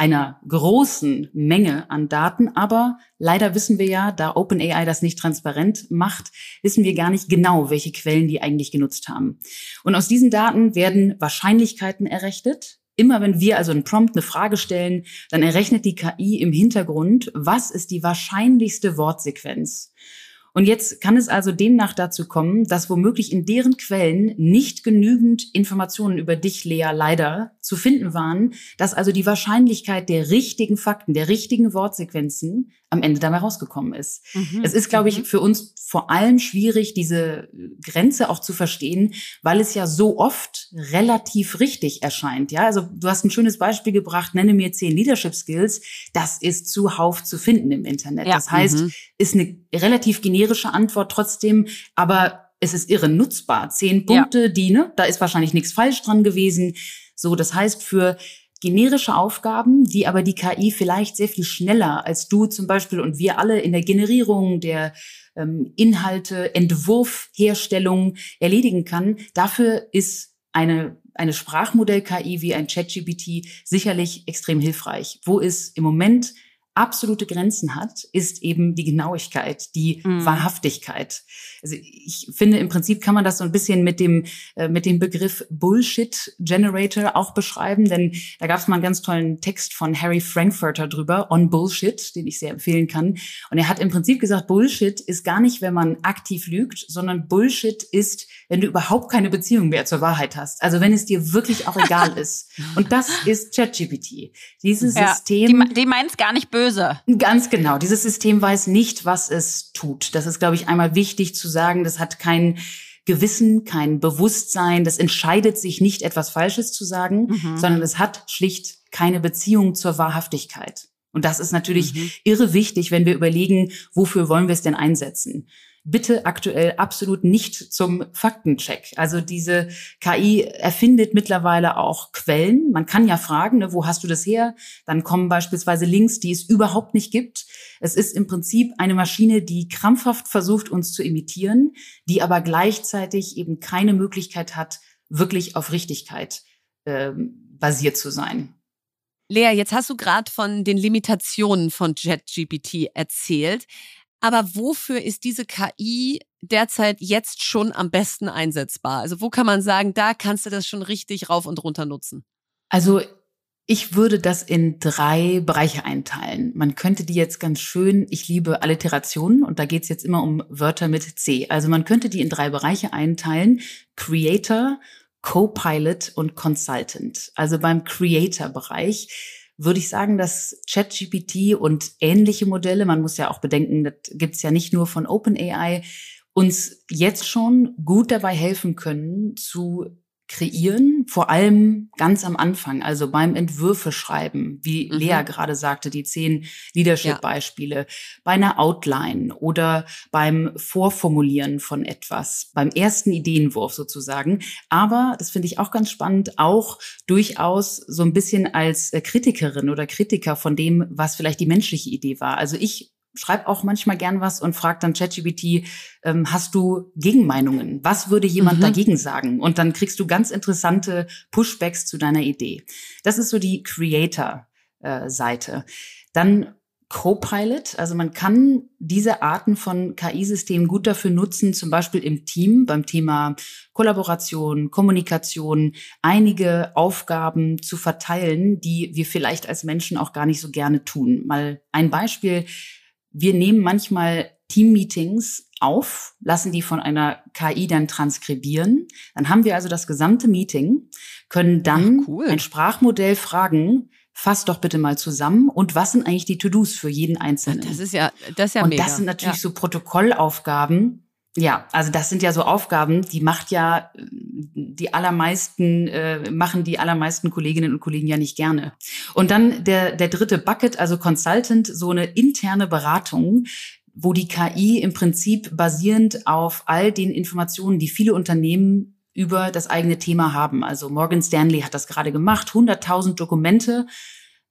einer großen Menge an Daten. Aber leider wissen wir ja, da OpenAI das nicht transparent macht, wissen wir gar nicht genau, welche Quellen die eigentlich genutzt haben. Und aus diesen Daten werden Wahrscheinlichkeiten errechnet. Immer wenn wir also einen Prompt, eine Frage stellen, dann errechnet die KI im Hintergrund, was ist die wahrscheinlichste Wortsequenz. Und jetzt kann es also demnach dazu kommen, dass womöglich in deren Quellen nicht genügend Informationen über dich, Lea, leider zu finden waren, dass also die Wahrscheinlichkeit der richtigen Fakten, der richtigen Wortsequenzen am Ende dabei rausgekommen ist. Mhm. Es ist, glaube ich, für uns vor allem schwierig, diese Grenze auch zu verstehen, weil es ja so oft relativ richtig erscheint. Ja, also du hast ein schönes Beispiel gebracht, nenne mir zehn Leadership Skills. Das ist zuhauf zu finden im Internet. Ja. Das heißt, Mhm. ist eine relativ generische Antwort trotzdem, aber es ist irre nutzbar. Zehn Ja. Punkte, die, ne, da ist wahrscheinlich nichts falsch dran gewesen. So, das heißt, für generische Aufgaben, die aber die KI vielleicht sehr viel schneller als du zum Beispiel und wir alle in der Generierung der ähm, Inhalte, Entwurf, Herstellung erledigen kann, dafür ist eine eine Sprachmodell-KI wie ein ChatGPT sicherlich extrem hilfreich. Wo es im Moment absolute Grenzen hat, ist eben die Genauigkeit, die Mhm. Wahrhaftigkeit. Also ich finde, im Prinzip kann man das so ein bisschen mit dem, äh, mit dem Begriff Bullshit Generator auch beschreiben, denn da gab es mal einen ganz tollen Text von Harry Frankfurter drüber, on Bullshit, den ich sehr empfehlen kann. Und er hat im Prinzip gesagt, Bullshit ist gar nicht, wenn man aktiv lügt, sondern Bullshit ist, wenn du überhaupt keine Beziehung mehr zur Wahrheit hast. Also wenn es dir wirklich auch egal ist. Und das ist ChatGPT. Dieses Ja, System. die, die meint's gar nicht böse. Ganz genau. Dieses System weiß nicht, was es tut. Das ist, glaube ich, einmal wichtig zu sagen. Das hat kein Gewissen, kein Bewusstsein. Das entscheidet sich nicht, etwas Falsches zu sagen, Mhm. sondern es hat schlicht keine Beziehung zur Wahrhaftigkeit. Und das ist natürlich Mhm. irre wichtig, wenn wir überlegen, wofür wollen wir es denn einsetzen. Bitte aktuell absolut nicht zum Faktencheck. Also diese KI erfindet mittlerweile auch Quellen. Man kann ja fragen, ne, wo hast du das her? Dann kommen beispielsweise Links, die es überhaupt nicht gibt. Es ist im Prinzip eine Maschine, die krampfhaft versucht, uns zu imitieren, die aber gleichzeitig eben keine Möglichkeit hat, wirklich auf Richtigkeit ähm, basiert zu sein. Lea, jetzt hast du gerade von den Limitationen von JetGPT erzählt. Aber wofür ist diese KI derzeit jetzt schon am besten einsetzbar? Also wo kann man sagen, da kannst du das schon richtig rauf und runter nutzen? Also ich würde das in drei Bereiche einteilen. Man könnte die jetzt ganz schön, ich liebe Alliterationen und da geht's jetzt immer um Wörter mit C. Also man könnte die in drei Bereiche einteilen. Creator, Co-Pilot und Consultant. Also beim Creator-Bereich würde ich sagen, dass ChatGPT und ähnliche Modelle, man muss ja auch bedenken, das gibt's ja nicht nur von OpenAI, uns jetzt schon gut dabei helfen können, zu kreieren, vor allem ganz am Anfang, also beim Entwürfe schreiben, wie mhm. Lea gerade sagte, die zehn Leadership-Beispiele, ja. bei einer Outline oder beim Vorformulieren von etwas, beim ersten Ideenwurf sozusagen. Aber, das finde ich auch ganz spannend, auch durchaus so ein bisschen als äh, Kritikerin oder Kritiker von dem, was vielleicht die menschliche Idee war. Also ich schreib auch manchmal gern was und frag dann ChatGPT, ähm, hast du Gegenmeinungen? Was würde jemand mhm. dagegen sagen? Und dann kriegst du ganz interessante Pushbacks zu deiner Idee. Das ist so die Creator-Seite. Äh, dann Copilot, also man kann diese Arten von KI-Systemen gut dafür nutzen, zum Beispiel im Team beim Thema Kollaboration, Kommunikation, einige Aufgaben zu verteilen, die wir vielleicht als Menschen auch gar nicht so gerne tun. Mal ein Beispiel wir nehmen manchmal Team-Meetings auf, lassen die von einer KI dann transkribieren. Dann haben wir also das gesamte Meeting, können dann Ach, cool. ein Sprachmodell fragen, fass doch bitte mal zusammen und was sind eigentlich die To-Dos für jeden Einzelnen? Das ist ja, das ist ja und mega. das sind natürlich ja. so Protokollaufgaben, ja, also das sind ja so Aufgaben, die macht ja die allermeisten, äh, machen die allermeisten Kolleginnen und Kollegen ja nicht gerne. Und dann der, der dritte Bucket, also Consultant, so eine interne Beratung, wo die KI im Prinzip basierend auf all den Informationen, die viele Unternehmen über das eigene Thema haben. Also Morgan Stanley hat das gerade gemacht, 100.000 Dokumente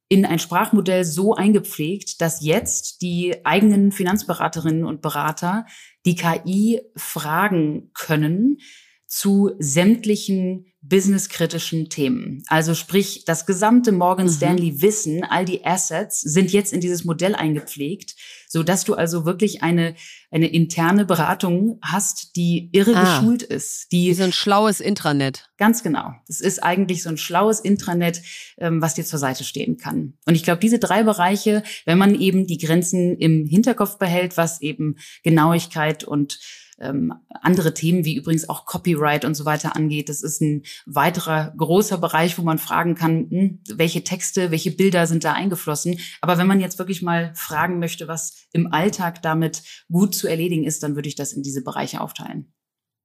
in ein Sprachmodell so eingepflegt, dass jetzt die eigenen Finanzberaterinnen und Berater die KI fragen können zu sämtlichen businesskritischen Themen. Also sprich, das gesamte Morgan mhm. Stanley Wissen, all die Assets sind jetzt in dieses Modell eingepflegt, so dass du also wirklich eine eine interne Beratung hast, die irre ah, geschult ist, die so ein schlaues Intranet. Ganz genau. Es ist eigentlich so ein schlaues Intranet, ähm, was dir zur Seite stehen kann. Und ich glaube, diese drei Bereiche, wenn man eben die Grenzen im Hinterkopf behält, was eben Genauigkeit und ähm, andere Themen wie übrigens auch Copyright und so weiter angeht. Das ist ein weiterer großer Bereich, wo man fragen kann, hm, welche Texte, welche Bilder sind da eingeflossen. Aber wenn man jetzt wirklich mal fragen möchte, was im Alltag damit gut zu erledigen ist, dann würde ich das in diese Bereiche aufteilen.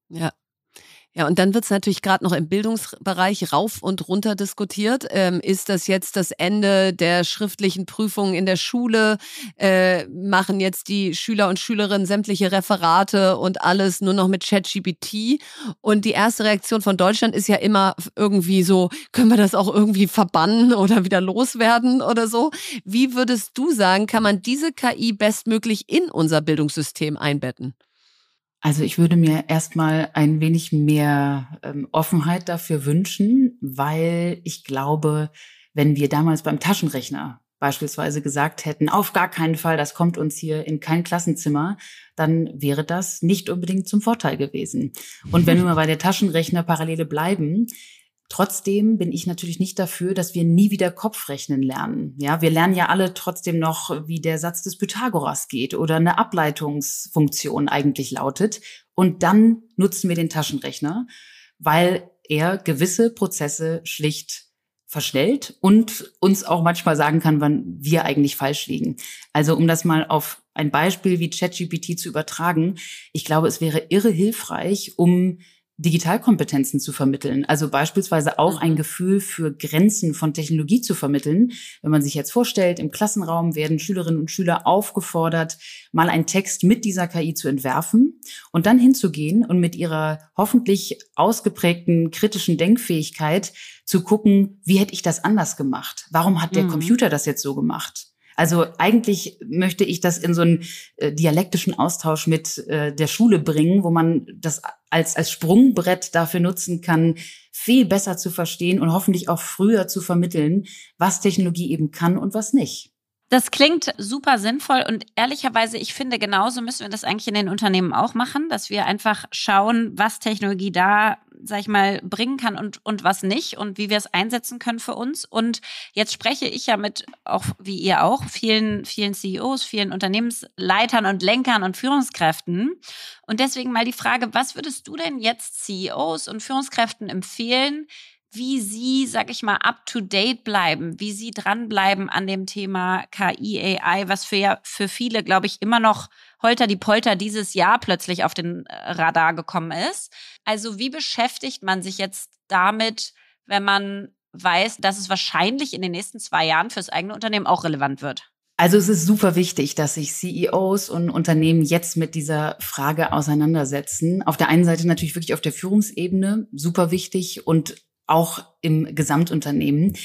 Ja, ja, und dann wird es natürlich gerade noch im Bildungsbereich rauf und runter diskutiert. Ähm, ist das jetzt das Ende der schriftlichen Prüfungen in der Schule? Äh, machen jetzt die Schüler und Schülerinnen sämtliche Referate und alles nur noch mit ChatGPT? Und die erste Reaktion von Deutschland ist ja immer irgendwie so, können wir das auch irgendwie verbannen oder wieder loswerden oder so? Wie würdest du sagen, kann man diese KI bestmöglich in unser Bildungssystem einbetten? Also ich würde mir erstmal ein wenig mehr ähm, Offenheit dafür wünschen, weil ich glaube, wenn wir damals beim Taschenrechner beispielsweise gesagt hätten, auf gar keinen Fall, das kommt uns hier in kein Klassenzimmer, dann wäre das nicht unbedingt zum Vorteil gewesen. Und wenn wir mal bei der Taschenrechner-Parallele bleiben, Trotzdem bin ich natürlich nicht dafür, dass wir nie wieder Kopfrechnen lernen. Ja, wir lernen ja alle trotzdem noch, wie der Satz des Pythagoras geht oder eine Ableitungsfunktion eigentlich lautet. Und dann nutzen wir den Taschenrechner, weil er gewisse Prozesse schlicht verschnellt und uns auch manchmal sagen kann, wann wir eigentlich falsch liegen. Also um das mal auf ein Beispiel wie ChatGPT zu übertragen, ich glaube, es wäre irre hilfreich, um Digitalkompetenzen zu vermitteln. Also beispielsweise auch ein mhm. Gefühl für Grenzen von Technologie zu vermitteln. Wenn man sich jetzt vorstellt, im Klassenraum werden Schülerinnen und Schüler aufgefordert, mal einen Text mit dieser KI zu entwerfen und dann hinzugehen und mit ihrer hoffentlich ausgeprägten kritischen Denkfähigkeit zu gucken, wie hätte ich das anders gemacht? Warum hat der mhm. Computer das jetzt so gemacht? Also eigentlich möchte ich das in so einen äh, dialektischen Austausch mit äh, der Schule bringen, wo man das als, als Sprungbrett dafür nutzen kann, viel besser zu verstehen und hoffentlich auch früher zu vermitteln, was Technologie eben kann und was nicht. Das klingt super sinnvoll und ehrlicherweise, ich finde, genauso müssen wir das eigentlich in den Unternehmen auch machen, dass wir einfach schauen, was Technologie da sag ich mal, bringen kann und, und was nicht und wie wir es einsetzen können für uns. Und jetzt spreche ich ja mit, auch wie ihr auch, vielen, vielen CEOs, vielen Unternehmensleitern und Lenkern und Führungskräften. Und deswegen mal die Frage, was würdest du denn jetzt CEOs und Führungskräften empfehlen, wie Sie, sag ich mal, up to date bleiben, wie Sie dranbleiben an dem Thema KI, AI, was für für viele, glaube ich, immer noch Holter die Polter dieses Jahr plötzlich auf den äh, Radar gekommen ist. Also wie beschäftigt man sich jetzt damit, wenn man weiß, dass es wahrscheinlich in den nächsten zwei Jahren fürs eigene Unternehmen auch relevant wird? Also es ist super wichtig, dass sich CEOs und Unternehmen jetzt mit dieser Frage auseinandersetzen. Auf der einen Seite natürlich wirklich auf der Führungsebene, super wichtig und auch im Gesamtunternehmen.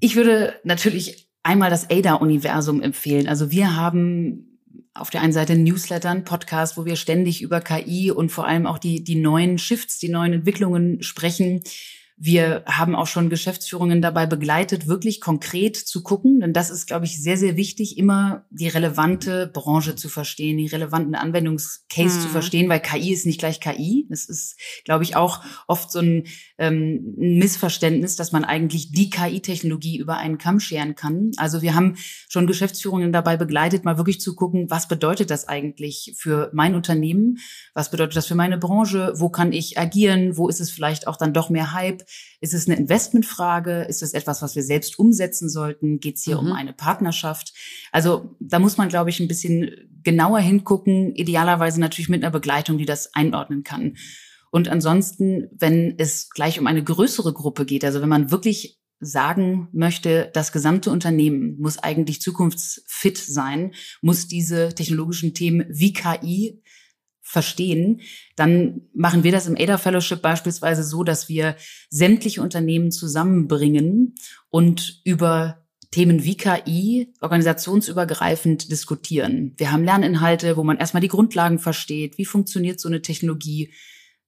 Ich würde natürlich einmal das ADA-Universum empfehlen. Also wir haben auf der einen Seite einen Newsletter, einen Podcast, wo wir ständig über KI und vor allem auch die, die neuen Shifts, die neuen Entwicklungen sprechen. Wir haben auch schon Geschäftsführungen dabei begleitet, wirklich konkret zu gucken, denn das ist, glaube ich, sehr, sehr wichtig, immer die relevante Branche zu verstehen, die relevanten Anwendungscase mhm. zu verstehen, weil KI ist nicht gleich KI. Das ist, glaube ich, auch oft so ein, ähm, ein Missverständnis, dass man eigentlich die KI-Technologie über einen Kamm scheren kann. Also wir haben schon Geschäftsführungen dabei begleitet, mal wirklich zu gucken, was bedeutet das eigentlich für mein Unternehmen? Was bedeutet das für meine Branche? Wo kann ich agieren? Wo ist es vielleicht auch dann doch mehr Hype? Ist es eine Investmentfrage? Ist es etwas, was wir selbst umsetzen sollten? Geht es hier mhm. um eine Partnerschaft? Also da muss man, glaube ich, ein bisschen genauer hingucken, idealerweise natürlich mit einer Begleitung, die das einordnen kann. Und ansonsten, wenn es gleich um eine größere Gruppe geht, also wenn man wirklich sagen möchte, das gesamte Unternehmen muss eigentlich zukunftsfit sein, muss diese technologischen Themen wie KI verstehen, dann machen wir das im ADA Fellowship beispielsweise so, dass wir sämtliche Unternehmen zusammenbringen und über Themen wie KI organisationsübergreifend diskutieren. Wir haben Lerninhalte, wo man erstmal die Grundlagen versteht, wie funktioniert so eine Technologie,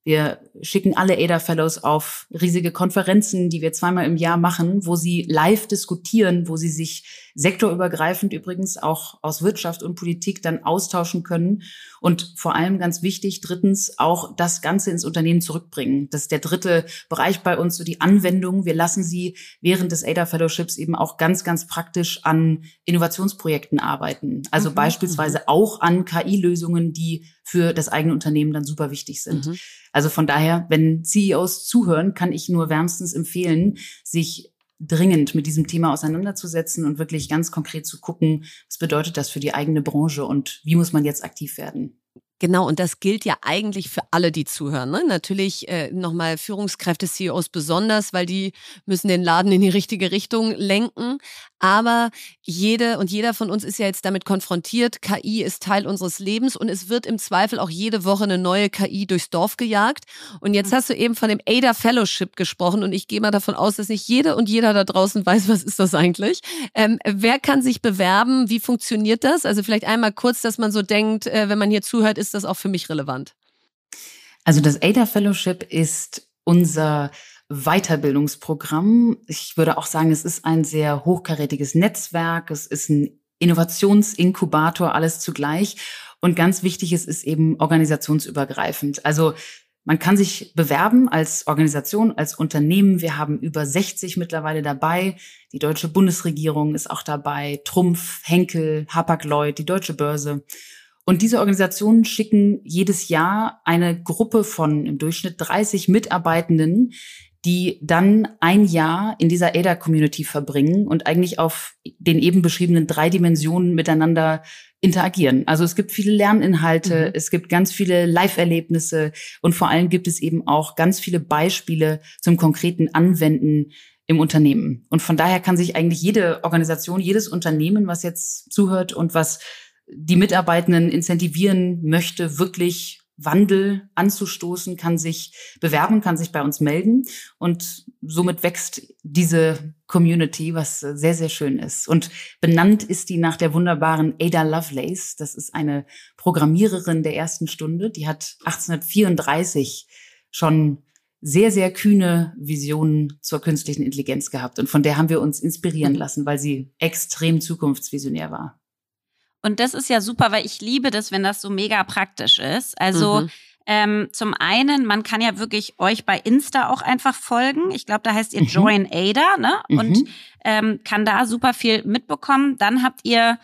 wir schicken alle ADA Fellows auf riesige Konferenzen, die wir zweimal im Jahr machen, wo sie live diskutieren, wo sie sich sektorübergreifend übrigens auch aus Wirtschaft und Politik dann austauschen können und vor allem ganz wichtig, drittens auch das Ganze ins Unternehmen zurückbringen. Das ist der dritte Bereich bei uns, so die Anwendung. Wir lassen sie während des ADA Fellowships eben auch ganz, ganz praktisch an Innovationsprojekten arbeiten. Also mhm, beispielsweise mhm. auch an KI-Lösungen, die für das eigene Unternehmen dann super wichtig sind. Mhm. Also von daher, wenn CEOs zuhören, kann ich nur wärmstens empfehlen, sich dringend mit diesem Thema auseinanderzusetzen und wirklich ganz konkret zu gucken, was bedeutet das für die eigene Branche und wie muss man jetzt aktiv werden. Genau, und das gilt ja eigentlich für alle, die zuhören. Ne? Natürlich äh, nochmal Führungskräfte, CEOs besonders, weil die müssen den Laden in die richtige Richtung lenken. Aber jede und jeder von uns ist ja jetzt damit konfrontiert. KI ist Teil unseres Lebens und es wird im Zweifel auch jede Woche eine neue KI durchs Dorf gejagt. Und jetzt hast du eben von dem ADA Fellowship gesprochen und ich gehe mal davon aus, dass nicht jede und jeder da draußen weiß, was ist das eigentlich. Ähm, wer kann sich bewerben? Wie funktioniert das? Also vielleicht einmal kurz, dass man so denkt, äh, wenn man hier zuhört, ist das auch für mich relevant. Also das ADA Fellowship ist unser Weiterbildungsprogramm. Ich würde auch sagen, es ist ein sehr hochkarätiges Netzwerk. Es ist ein Innovationsinkubator, alles zugleich. Und ganz wichtig, es ist eben organisationsübergreifend. Also man kann sich bewerben als Organisation, als Unternehmen. Wir haben über 60 mittlerweile dabei. Die deutsche Bundesregierung ist auch dabei. Trumpf, Henkel, Hapag-Lloyd, die Deutsche Börse. Und diese Organisationen schicken jedes Jahr eine Gruppe von im Durchschnitt 30 Mitarbeitenden die dann ein Jahr in dieser ADA-Community verbringen und eigentlich auf den eben beschriebenen drei Dimensionen miteinander interagieren. Also es gibt viele Lerninhalte, mhm. es gibt ganz viele Live-Erlebnisse und vor allem gibt es eben auch ganz viele Beispiele zum konkreten Anwenden im Unternehmen. Und von daher kann sich eigentlich jede Organisation, jedes Unternehmen, was jetzt zuhört und was die Mitarbeitenden incentivieren möchte, wirklich Wandel anzustoßen, kann sich bewerben, kann sich bei uns melden und somit wächst diese Community, was sehr, sehr schön ist. Und benannt ist die nach der wunderbaren Ada Lovelace. Das ist eine Programmiererin der ersten Stunde. Die hat 1834 schon sehr, sehr kühne Visionen zur künstlichen Intelligenz gehabt. Und von der haben wir uns inspirieren lassen, weil sie extrem zukunftsvisionär war. Und das ist ja super, weil ich liebe das, wenn das so mega praktisch ist. Also mhm. ähm, zum einen, man kann ja wirklich euch bei Insta auch einfach folgen. Ich glaube, da heißt ihr mhm. Join Ada, ne? Mhm. Und ähm, kann da super viel mitbekommen. Dann habt ihr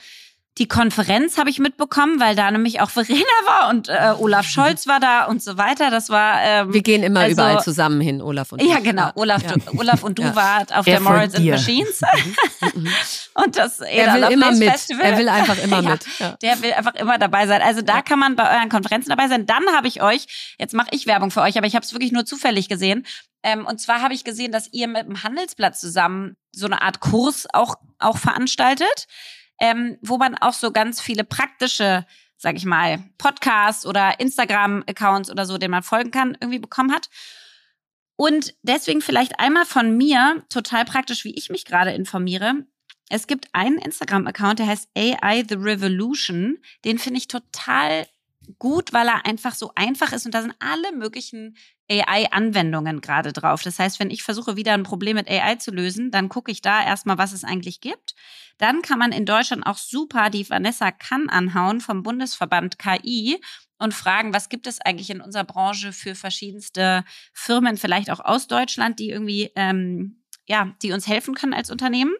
Die Konferenz habe ich mitbekommen, weil da nämlich auch Verena war und äh, Olaf Scholz war da und so weiter. Das war. Ähm, Wir gehen immer also, überall zusammen hin, Olaf und Ja, genau. Olaf, ja. Du, Olaf und du ja. wart auf er der Morals and Machines. Mhm. und das er will immer mit. Festival. Er will einfach immer ja, mit. Der will einfach immer dabei sein. Also da kann man bei euren Konferenzen dabei sein. Dann habe ich euch, jetzt mache ich Werbung für euch, aber ich habe es wirklich nur zufällig gesehen. Ähm, und zwar habe ich gesehen, dass ihr mit dem Handelsblatt zusammen so eine Art Kurs auch, auch veranstaltet ähm, wo man auch so ganz viele praktische, sag ich mal, Podcasts oder Instagram-Accounts oder so, denen man folgen kann, irgendwie bekommen hat. Und deswegen vielleicht einmal von mir, total praktisch, wie ich mich gerade informiere. Es gibt einen Instagram-Account, der heißt AI The Revolution. Den finde ich total gut, weil er einfach so einfach ist und da sind alle möglichen AI-Anwendungen gerade drauf. Das heißt, wenn ich versuche, wieder ein Problem mit AI zu lösen, dann gucke ich da erstmal, was es eigentlich gibt. Dann kann man in Deutschland auch super die Vanessa Kann anhauen vom Bundesverband KI und fragen, was gibt es eigentlich in unserer Branche für verschiedenste Firmen, vielleicht auch aus Deutschland, die irgendwie, ähm, ja, die uns helfen können als Unternehmen.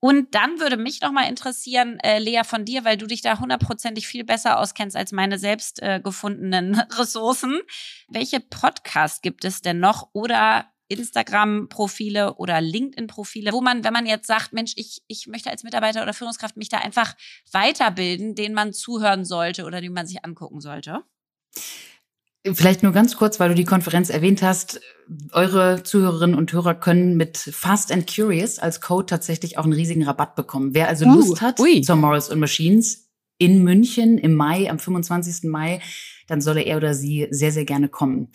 Und dann würde mich noch mal interessieren, äh, Lea, von dir, weil du dich da hundertprozentig viel besser auskennst als meine selbst äh, gefundenen Ressourcen. Welche Podcasts gibt es denn noch oder Instagram-Profile oder LinkedIn-Profile, wo man, wenn man jetzt sagt, Mensch, ich, ich möchte als Mitarbeiter oder Führungskraft mich da einfach weiterbilden, denen man zuhören sollte oder die man sich angucken sollte? Vielleicht nur ganz kurz, weil du die Konferenz erwähnt hast. Eure Zuhörerinnen und Hörer können mit Fast and Curious als Code tatsächlich auch einen riesigen Rabatt bekommen. Wer also uh, Lust hat ui. zur Morals und Machines in München im Mai, am 25. Mai, dann solle er oder sie sehr, sehr gerne kommen.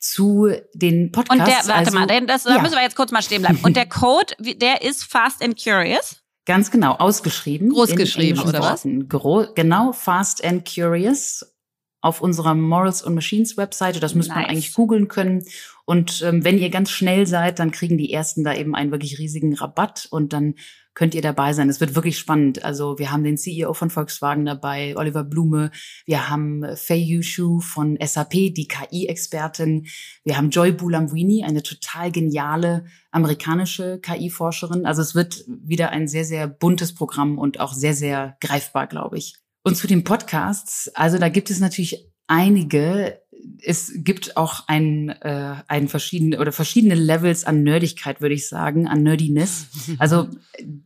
Zu den Podcasts. Und der, warte also, mal, das, da ja. müssen wir jetzt kurz mal stehen bleiben. Und der Code, der ist Fast and Curious? Ganz genau, ausgeschrieben. Großgeschrieben, oder was? Gro genau, Fast and Curious auf unserer Morals und Machines Webseite. Das müsste nice. man eigentlich googeln können. Und ähm, wenn ihr ganz schnell seid, dann kriegen die ersten da eben einen wirklich riesigen Rabatt und dann könnt ihr dabei sein. Es wird wirklich spannend. Also wir haben den CEO von Volkswagen dabei, Oliver Blume. Wir haben Fei Yushu von SAP, die KI-Expertin. Wir haben Joy Bulamwini, eine total geniale amerikanische KI-Forscherin. Also es wird wieder ein sehr, sehr buntes Programm und auch sehr, sehr greifbar, glaube ich. Und zu den Podcasts, also da gibt es natürlich einige. Es gibt auch ein, äh, ein verschiedene oder verschiedene Levels an Nerdigkeit, würde ich sagen, an Nerdiness. Also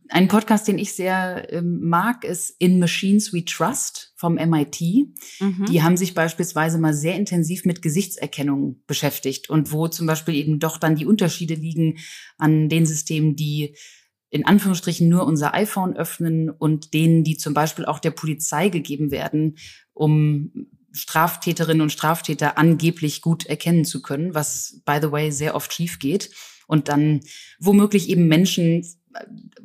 ein Podcast, den ich sehr ähm, mag, ist In Machines We Trust vom MIT. Mhm. Die haben sich beispielsweise mal sehr intensiv mit Gesichtserkennung beschäftigt und wo zum Beispiel eben doch dann die Unterschiede liegen an den Systemen, die in Anführungsstrichen nur unser iPhone öffnen und denen, die zum Beispiel auch der Polizei gegeben werden, um Straftäterinnen und Straftäter angeblich gut erkennen zu können, was, by the way, sehr oft schief geht. Und dann womöglich eben Menschen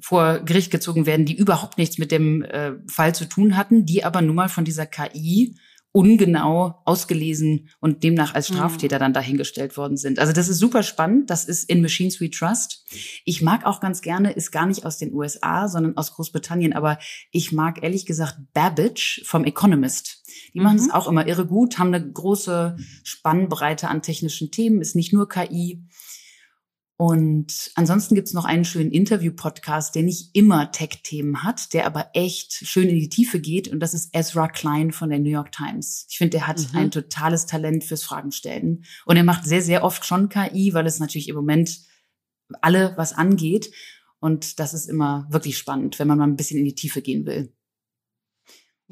vor Gericht gezogen werden, die überhaupt nichts mit dem äh, Fall zu tun hatten, die aber nun mal von dieser KI ungenau ausgelesen und demnach als mhm. Straftäter dann dahingestellt worden sind. Also das ist super spannend. Das ist in Machines We Trust. Ich mag auch ganz gerne, ist gar nicht aus den USA, sondern aus Großbritannien, aber ich mag ehrlich gesagt Babbage vom Economist. Die mhm. machen es auch immer irre gut, haben eine große Spannbreite an technischen Themen, ist nicht nur KI. Und ansonsten gibt's noch einen schönen Interview-Podcast, der nicht immer Tech-Themen hat, der aber echt schön in die Tiefe geht. Und das ist Ezra Klein von der New York Times. Ich finde, der hat mhm. ein totales Talent fürs Fragenstellen. Und er macht sehr, sehr oft schon KI, weil es natürlich im Moment alle was angeht. Und das ist immer wirklich spannend, wenn man mal ein bisschen in die Tiefe gehen will.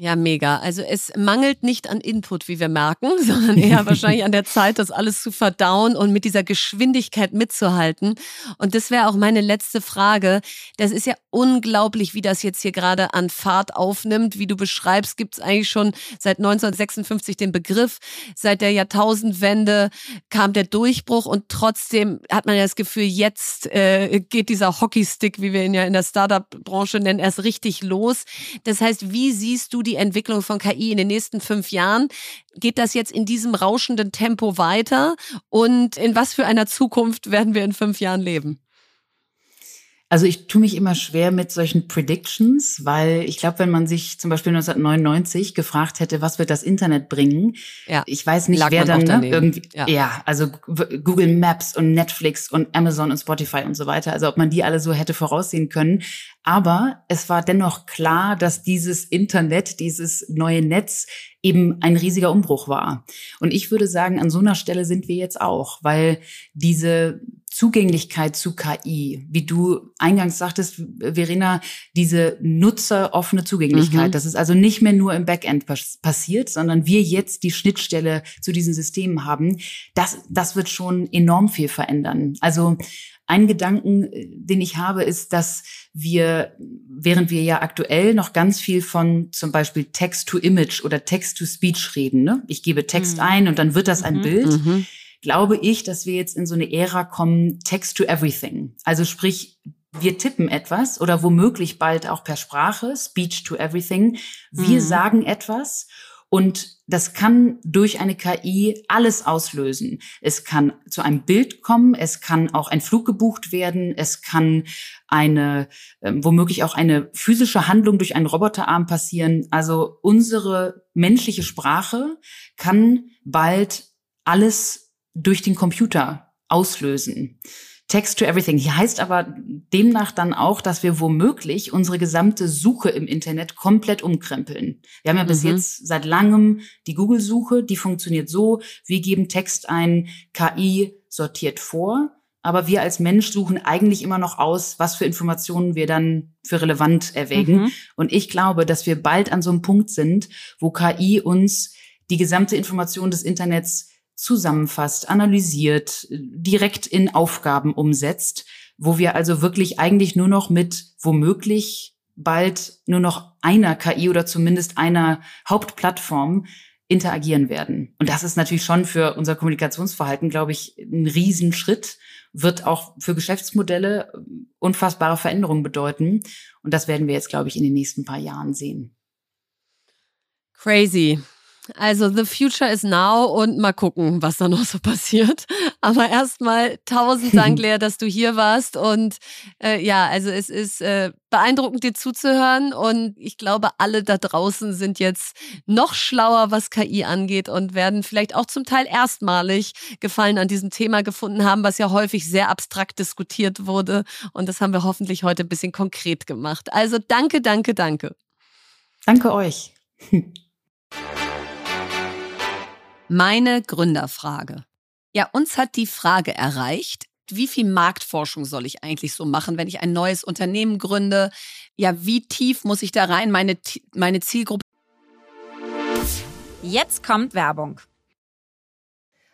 Ja, mega. Also es mangelt nicht an Input, wie wir merken, sondern eher wahrscheinlich an der Zeit, das alles zu verdauen und mit dieser Geschwindigkeit mitzuhalten. Und das wäre auch meine letzte Frage. Das ist ja unglaublich, wie das jetzt hier gerade an Fahrt aufnimmt. Wie du beschreibst, gibt es eigentlich schon seit 1956 den Begriff. Seit der Jahrtausendwende kam der Durchbruch und trotzdem hat man ja das Gefühl, jetzt äh, geht dieser Hockeystick, wie wir ihn ja in der Startup-Branche nennen, erst richtig los. Das heißt, wie siehst du die die Entwicklung von KI in den nächsten fünf Jahren? Geht das jetzt in diesem rauschenden Tempo weiter? Und in was für einer Zukunft werden wir in fünf Jahren leben? Also ich tue mich immer schwer mit solchen Predictions, weil ich glaube, wenn man sich zum Beispiel 1999 gefragt hätte, was wird das Internet bringen, Ja. ich weiß nicht, Lag wer dann ne, irgendwie, Ja. ja. also Google Maps und Netflix und Amazon und Spotify und so weiter, also ob man die alle so hätte voraussehen können. Aber es war dennoch klar, dass dieses Internet, dieses neue Netz eben ein riesiger Umbruch war. Und ich würde sagen, an so einer Stelle sind wir jetzt auch, weil diese Zugänglichkeit zu KI, wie du eingangs sagtest, Verena, diese nutzeroffene Zugänglichkeit, Mhm. das ist also nicht mehr nur im Backend pas passiert, sondern wir jetzt die Schnittstelle zu diesen Systemen haben, das, das wird schon enorm viel verändern. Also ein Gedanken, äh, den ich habe, ist, dass wir, während wir ja aktuell noch ganz viel von zum Beispiel Text-to-Image oder Text-to-Speech reden, ne? ich gebe Text Mhm. ein und dann wird das ein Mhm. Bild, Mhm. Glaube ich, dass wir jetzt in so eine Ära kommen, Text to Everything. Also sprich, wir tippen etwas oder womöglich bald auch per Sprache, Speech to Everything. Wir Mhm. sagen etwas und das kann durch eine KI alles auslösen. Es kann zu einem Bild kommen, es kann auch ein Flug gebucht werden, es kann eine, ähm, womöglich auch eine physische Handlung durch einen Roboterarm passieren. Also unsere menschliche Sprache kann bald alles durch den Computer auslösen. Text to everything. Hier heißt aber demnach dann auch, dass wir womöglich unsere gesamte Suche im Internet komplett umkrempeln. Wir haben ja bis Mhm. jetzt seit langem die Google-Suche, die funktioniert so, wir geben Text ein, KI sortiert vor, aber wir als Mensch suchen eigentlich immer noch aus, was für Informationen wir dann für relevant erwägen. Mhm. Und ich glaube, dass wir bald an so einem Punkt sind, wo KI uns die gesamte Information des Internets zusammenfasst, analysiert, direkt in Aufgaben umsetzt, wo wir also wirklich eigentlich nur noch mit womöglich bald nur noch einer KI oder zumindest einer Hauptplattform interagieren werden. Und das ist natürlich schon für unser Kommunikationsverhalten, glaube ich, ein Riesenschritt, wird auch für Geschäftsmodelle unfassbare Veränderungen bedeuten. Und das werden wir jetzt, glaube ich, in den nächsten paar Jahren sehen. Crazy. Also the future is now und mal gucken, was da noch so passiert. Aber erstmal tausend Dank, Lea, dass du hier warst. Und äh, ja, also es ist äh, beeindruckend, dir zuzuhören. Und ich glaube, alle da draußen sind jetzt noch schlauer, was KI angeht und werden vielleicht auch zum Teil erstmalig Gefallen an diesem Thema gefunden haben, was ja häufig sehr abstrakt diskutiert wurde. Und das haben wir hoffentlich heute ein bisschen konkret gemacht. Also danke, danke, danke. Danke euch. Meine Gründerfrage. Ja, uns hat die Frage erreicht, wie viel Marktforschung soll ich eigentlich so machen, wenn ich ein neues Unternehmen gründe? Ja, wie tief muss ich da rein, meine, meine Zielgruppe? Jetzt kommt Werbung.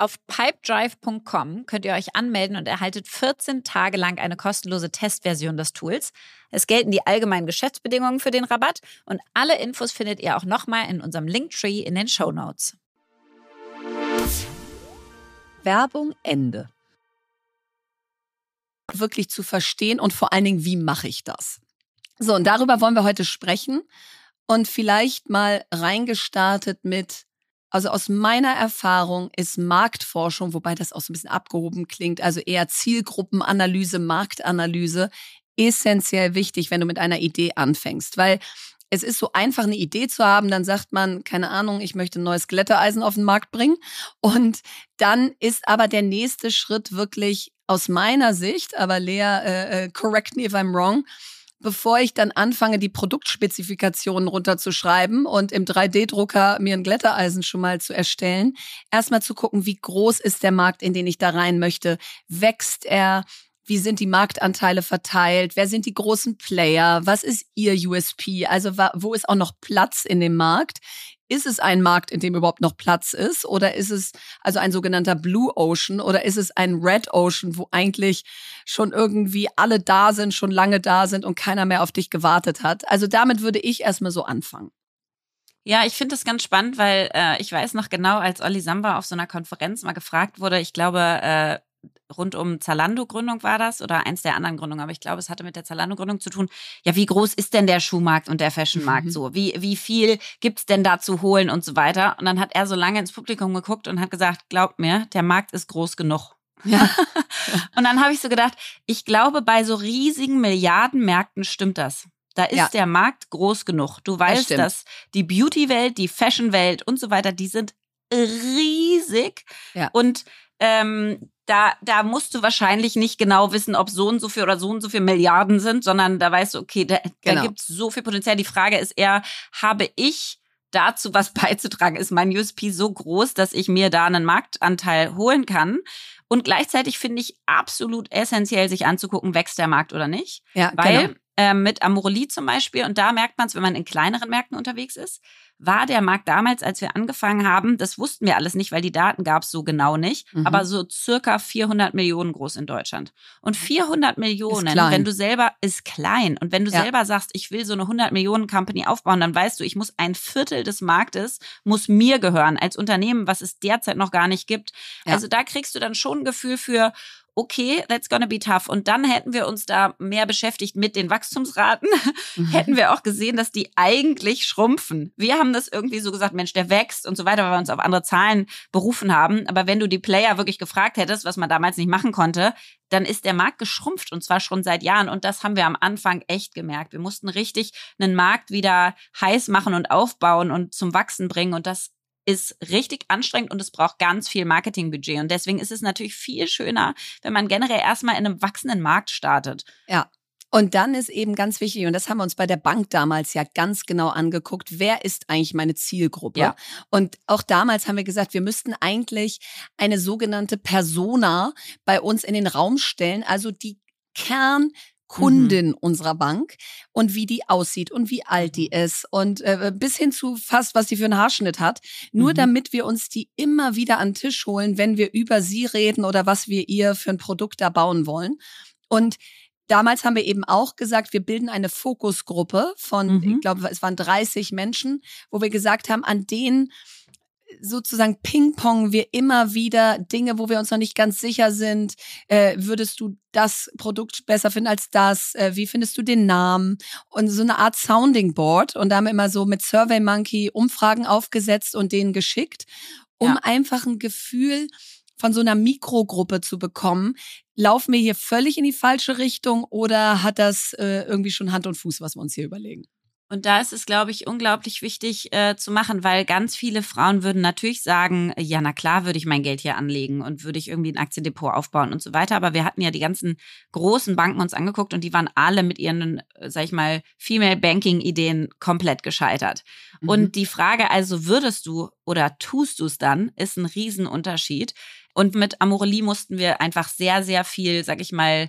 Auf pipedrive.com könnt ihr euch anmelden und erhaltet 14 Tage lang eine kostenlose Testversion des Tools. Es gelten die allgemeinen Geschäftsbedingungen für den Rabatt und alle Infos findet ihr auch nochmal in unserem Linktree in den Show Notes. Werbung Ende. Wirklich zu verstehen und vor allen Dingen, wie mache ich das? So, und darüber wollen wir heute sprechen und vielleicht mal reingestartet mit, also aus meiner Erfahrung ist Marktforschung, wobei das auch so ein bisschen abgehoben klingt, also eher Zielgruppenanalyse, Marktanalyse, essentiell wichtig, wenn du mit einer Idee anfängst, weil es ist so einfach, eine Idee zu haben, dann sagt man, keine Ahnung, ich möchte ein neues Glättereisen auf den Markt bringen. Und dann ist aber der nächste Schritt wirklich aus meiner Sicht, aber Lea, äh, correct me if I'm wrong, bevor ich dann anfange, die Produktspezifikationen runterzuschreiben und im 3D-Drucker mir ein Glättereisen schon mal zu erstellen, erstmal zu gucken, wie groß ist der Markt, in den ich da rein möchte. Wächst er? Wie sind die Marktanteile verteilt? Wer sind die großen Player? Was ist ihr USP? Also wo ist auch noch Platz in dem Markt? Ist es ein Markt, in dem überhaupt noch Platz ist? Oder ist es also ein sogenannter Blue Ocean? Oder ist es ein Red Ocean, wo eigentlich schon irgendwie alle da sind, schon lange da sind und keiner mehr auf dich gewartet hat? Also damit würde ich erstmal so anfangen. Ja, ich finde das ganz spannend, weil äh, ich weiß noch genau, als Olli Samba auf so einer Konferenz mal gefragt wurde, ich glaube, äh, rund um Zalando-Gründung war das oder eins der anderen Gründungen, aber ich glaube, es hatte mit der Zalando-Gründung zu tun. Ja, wie groß ist denn der Schuhmarkt und der Fashionmarkt mhm. so? Wie, wie viel gibt's denn da zu holen und so weiter? Und dann hat er so lange ins Publikum geguckt und hat gesagt, glaubt mir, der Markt ist groß genug. Ja. und dann habe ich so gedacht, ich glaube, bei so riesigen Milliardenmärkten stimmt das. Da ist ja. der Markt groß genug. Du weißt, das dass die Beauty-Welt, die Fashion-Welt und so weiter, die sind riesig. Ja. Und ähm, da, da musst du wahrscheinlich nicht genau wissen, ob so und so viel oder so und so viel Milliarden sind, sondern da weißt du, okay, da, genau. da gibt es so viel Potenzial. Die Frage ist eher, habe ich dazu was beizutragen? Ist mein USP so groß, dass ich mir da einen Marktanteil holen kann? Und gleichzeitig finde ich absolut essentiell, sich anzugucken, wächst der Markt oder nicht. Ja, weil genau. äh, mit Amorelie zum Beispiel, und da merkt man es, wenn man in kleineren Märkten unterwegs ist, war der Markt damals, als wir angefangen haben, das wussten wir alles nicht, weil die Daten gab es so genau nicht, mhm. aber so circa 400 Millionen groß in Deutschland. Und 400 Millionen, wenn du selber, ist klein. Und wenn du ja. selber sagst, ich will so eine 100 Millionen Company aufbauen, dann weißt du, ich muss ein Viertel des Marktes, muss mir gehören als Unternehmen, was es derzeit noch gar nicht gibt. Ja. Also da kriegst du dann schon ein Gefühl für, okay, that's gonna be tough. Und dann hätten wir uns da mehr beschäftigt mit den Wachstumsraten, mhm. hätten wir auch gesehen, dass die eigentlich schrumpfen. Wir haben das irgendwie so gesagt, Mensch, der wächst und so weiter, weil wir uns auf andere Zahlen berufen haben. Aber wenn du die Player wirklich gefragt hättest, was man damals nicht machen konnte, dann ist der Markt geschrumpft und zwar schon seit Jahren. Und das haben wir am Anfang echt gemerkt. Wir mussten richtig einen Markt wieder heiß machen und aufbauen und zum Wachsen bringen. Und das ist richtig anstrengend und es braucht ganz viel Marketingbudget. Und deswegen ist es natürlich viel schöner, wenn man generell erstmal in einem wachsenden Markt startet. Ja. Und dann ist eben ganz wichtig, und das haben wir uns bei der Bank damals ja ganz genau angeguckt, wer ist eigentlich meine Zielgruppe? Ja. Und auch damals haben wir gesagt, wir müssten eigentlich eine sogenannte Persona bei uns in den Raum stellen, also die Kern Kundin mhm. unserer Bank und wie die aussieht und wie alt die mhm. ist und äh, bis hin zu fast, was die für einen Haarschnitt hat. Nur mhm. damit wir uns die immer wieder an den Tisch holen, wenn wir über sie reden oder was wir ihr für ein Produkt da bauen wollen. Und Damals haben wir eben auch gesagt, wir bilden eine Fokusgruppe von, mhm. ich glaube, es waren 30 Menschen, wo wir gesagt haben, an denen sozusagen ping-pong wir immer wieder Dinge, wo wir uns noch nicht ganz sicher sind. Äh, würdest du das Produkt besser finden als das? Äh, wie findest du den Namen? Und so eine Art Sounding Board. Und da haben wir immer so mit Survey Monkey Umfragen aufgesetzt und denen geschickt, um ja. einfach ein Gefühl von so einer Mikrogruppe zu bekommen. Laufen wir hier völlig in die falsche Richtung oder hat das äh, irgendwie schon Hand und Fuß, was wir uns hier überlegen? Und da ist es, glaube ich, unglaublich wichtig äh, zu machen, weil ganz viele Frauen würden natürlich sagen, ja, na klar, würde ich mein Geld hier anlegen und würde ich irgendwie ein Aktiendepot aufbauen und so weiter. Aber wir hatten ja die ganzen großen Banken uns angeguckt und die waren alle mit ihren, äh, sag ich mal, Female Banking Ideen komplett gescheitert. Mhm. Und die Frage also, würdest du oder tust du es dann, ist ein Riesenunterschied. Und mit Amorelie mussten wir einfach sehr, sehr viel, sag ich mal,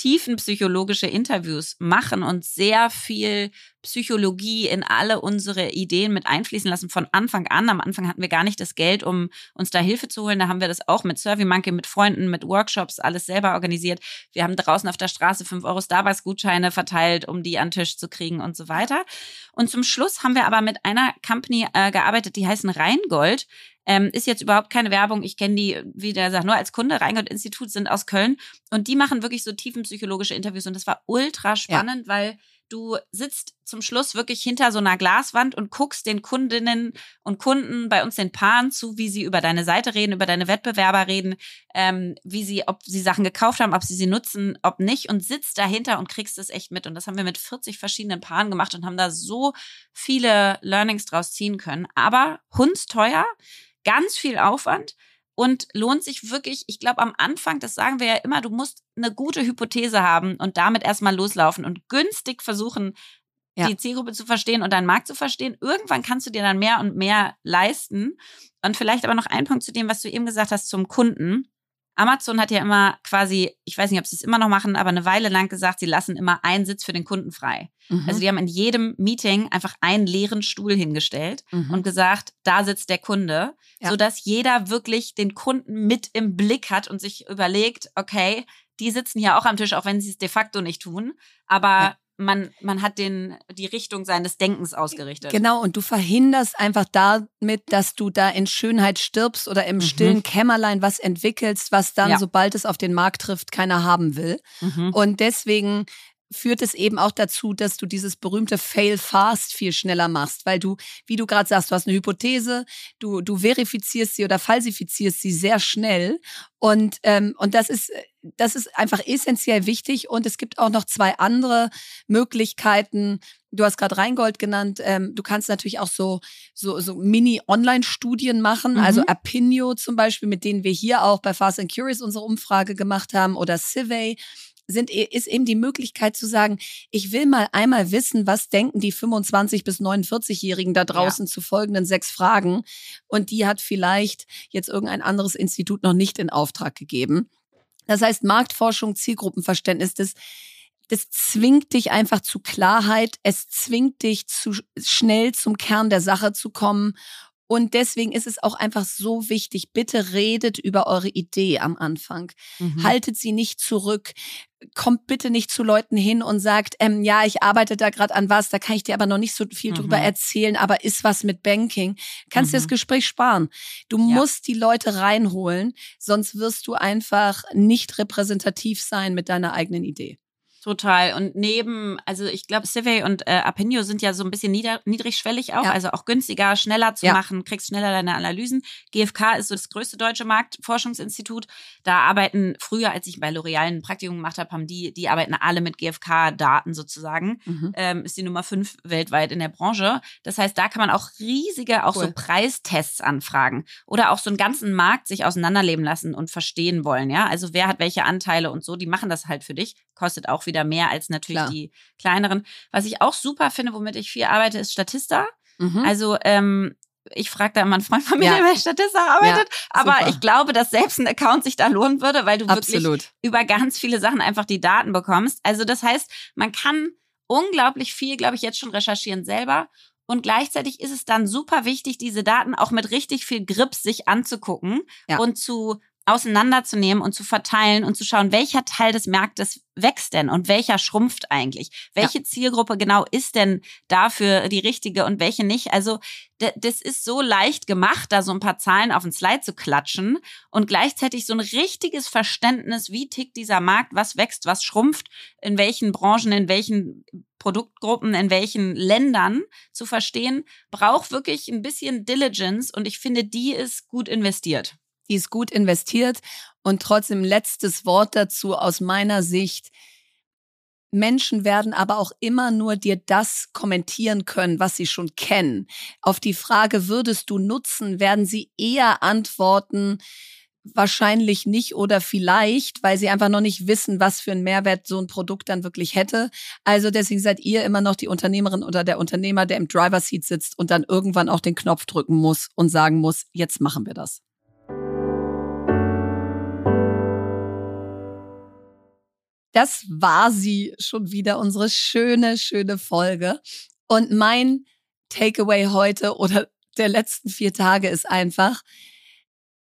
tiefenpsychologische Interviews machen und sehr viel Psychologie in alle unsere Ideen mit einfließen lassen von Anfang an. Am Anfang hatten wir gar nicht das Geld, um uns da Hilfe zu holen. Da haben wir das auch mit SurveyMonkey, mit Freunden, mit Workshops alles selber organisiert. Wir haben draußen auf der Straße 5 Euro Starbucks-Gutscheine verteilt, um die an den Tisch zu kriegen und so weiter. Und zum Schluss haben wir aber mit einer Company äh, gearbeitet, die heißen Rheingold. Ähm, ist jetzt überhaupt keine Werbung. Ich kenne die, wie der sagt, nur als Kunde. Rheingold-Institut sind aus Köln. Und die machen wirklich so tiefenpsychologische Interviews. Und das war ultra spannend, ja. weil du sitzt zum Schluss wirklich hinter so einer Glaswand und guckst den Kundinnen und Kunden, bei uns den Paaren zu, wie sie über deine Seite reden, über deine Wettbewerber reden, ähm, wie sie, ob sie Sachen gekauft haben, ob sie sie nutzen, ob nicht und sitzt dahinter und kriegst es echt mit. Und das haben wir mit 40 verschiedenen Paaren gemacht und haben da so viele Learnings draus ziehen können. Aber hundsteuer, ganz viel Aufwand und lohnt sich wirklich, ich glaube am Anfang, das sagen wir ja immer, du musst eine gute Hypothese haben und damit erstmal loslaufen und günstig versuchen, ja. die Zielgruppe zu verstehen und deinen Markt zu verstehen. Irgendwann kannst du dir dann mehr und mehr leisten. Und vielleicht aber noch ein Punkt zu dem, was du eben gesagt hast zum Kunden. Amazon hat ja immer quasi, ich weiß nicht, ob sie es immer noch machen, aber eine Weile lang gesagt, sie lassen immer einen Sitz für den Kunden frei. Mhm. Also die haben in jedem Meeting einfach einen leeren Stuhl hingestellt mhm. und gesagt, da sitzt der Kunde, ja. sodass jeder wirklich den Kunden mit im Blick hat und sich überlegt, okay, die sitzen hier auch am Tisch, auch wenn sie es de facto nicht tun. Aber ja man, man hat den, die Richtung seines Denkens ausgerichtet. Genau, und du verhinderst einfach damit, dass du da in Schönheit stirbst oder im mhm. stillen Kämmerlein was entwickelst, was dann, ja. sobald es auf den Markt trifft, keiner haben will. Mhm. Und deswegen führt es eben auch dazu, dass du dieses berühmte Fail fast viel schneller machst, weil du, wie du gerade sagst, du hast eine Hypothese, du, du verifizierst sie oder falsifizierst sie sehr schnell und, ähm, und das ist, das ist einfach essentiell wichtig und es gibt auch noch zwei andere Möglichkeiten. Du hast gerade Rheingold genannt. Ähm, du kannst natürlich auch so, so, so Mini-Online-Studien machen. Mhm. Also Apinio zum Beispiel, mit denen wir hier auch bei Fast and Curious unsere Umfrage gemacht haben oder Civey sind, ist eben die Möglichkeit zu sagen, ich will mal einmal wissen, was denken die 25 bis 49-Jährigen da draußen ja. zu folgenden sechs Fragen. Und die hat vielleicht jetzt irgendein anderes Institut noch nicht in Auftrag gegeben. Das heißt, Marktforschung, Zielgruppenverständnis, das, das zwingt dich einfach zu Klarheit. Es zwingt dich zu schnell zum Kern der Sache zu kommen und deswegen ist es auch einfach so wichtig, bitte redet über eure Idee am Anfang. Mhm. Haltet sie nicht zurück. Kommt bitte nicht zu Leuten hin und sagt, ähm, ja, ich arbeite da gerade an was, da kann ich dir aber noch nicht so viel mhm. drüber erzählen, aber ist was mit Banking. Kannst mhm. dir das mhm. Gespräch sparen. Du ja. musst die Leute reinholen, sonst wirst du einfach nicht repräsentativ sein mit deiner eigenen Idee. Total. Und neben, also ich glaube, Civey und äh, Apinio sind ja so ein bisschen nieder, niedrigschwellig auch, ja. also auch günstiger, schneller zu ja. machen, kriegst schneller deine Analysen. GfK ist so das größte deutsche Marktforschungsinstitut. Da arbeiten früher, als ich bei L'Oreal ein Praktikum gemacht habe, haben die, die arbeiten alle mit GfK-Daten sozusagen. Mhm. Ähm, ist die Nummer fünf weltweit in der Branche. Das heißt, da kann man auch riesige, auch cool. so Preistests anfragen oder auch so einen ganzen Markt sich auseinanderleben lassen und verstehen wollen. Ja, also wer hat welche Anteile und so, die machen das halt für dich. Kostet auch wieder mehr als natürlich Klar. die kleineren. Was ich auch super finde, womit ich viel arbeite, ist Statista. Mhm. Also ähm, ich frage da immer einen Freund von mir, ja. der bei Statista arbeitet. Ja, aber ich glaube, dass selbst ein Account sich da lohnen würde, weil du Absolut. wirklich über ganz viele Sachen einfach die Daten bekommst. Also das heißt, man kann unglaublich viel, glaube ich, jetzt schon recherchieren selber. Und gleichzeitig ist es dann super wichtig, diese Daten auch mit richtig viel Grips sich anzugucken ja. und zu auseinanderzunehmen und zu verteilen und zu schauen, welcher Teil des Marktes wächst denn und welcher schrumpft eigentlich? Welche ja. Zielgruppe genau ist denn dafür die richtige und welche nicht? Also das ist so leicht gemacht, da so ein paar Zahlen auf den Slide zu klatschen und gleichzeitig so ein richtiges Verständnis, wie tickt dieser Markt, was wächst, was schrumpft, in welchen Branchen, in welchen Produktgruppen, in welchen Ländern zu verstehen, braucht wirklich ein bisschen Diligence und ich finde, die ist gut investiert die ist gut investiert. Und trotzdem letztes Wort dazu aus meiner Sicht. Menschen werden aber auch immer nur dir das kommentieren können, was sie schon kennen. Auf die Frage, würdest du nutzen, werden sie eher antworten, wahrscheinlich nicht oder vielleicht, weil sie einfach noch nicht wissen, was für einen Mehrwert so ein Produkt dann wirklich hätte. Also deswegen seid ihr immer noch die Unternehmerin oder der Unternehmer, der im Driver Seat sitzt und dann irgendwann auch den Knopf drücken muss und sagen muss, jetzt machen wir das. Das war sie schon wieder, unsere schöne, schöne Folge. Und mein Takeaway heute oder der letzten vier Tage ist einfach,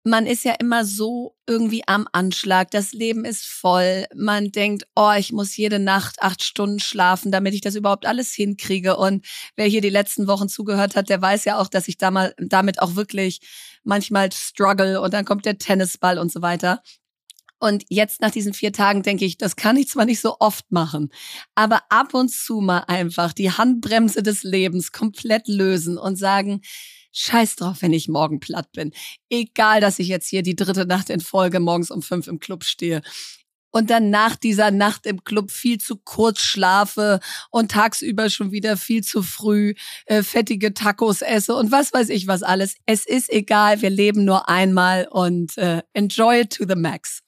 man ist ja immer so irgendwie am Anschlag. Das Leben ist voll. Man denkt, oh, ich muss jede Nacht acht Stunden schlafen, damit ich das überhaupt alles hinkriege. Und wer hier die letzten Wochen zugehört hat, der weiß ja auch, dass ich damit auch wirklich manchmal struggle und dann kommt der Tennisball und so weiter. Und jetzt nach diesen vier Tagen denke ich, das kann ich zwar nicht so oft machen, aber ab und zu mal einfach die Handbremse des Lebens komplett lösen und sagen, Scheiß drauf, wenn ich morgen platt bin. Egal, dass ich jetzt hier die dritte Nacht in Folge morgens um fünf im Club stehe. und dann nach dieser Nacht im Club viel zu kurz schlafe und tagsüber schon wieder viel zu früh äh, fettige Tacos esse und was weiß ich was alles. Es ist egal, wir leben nur einmal und äh, enjoy it to the max.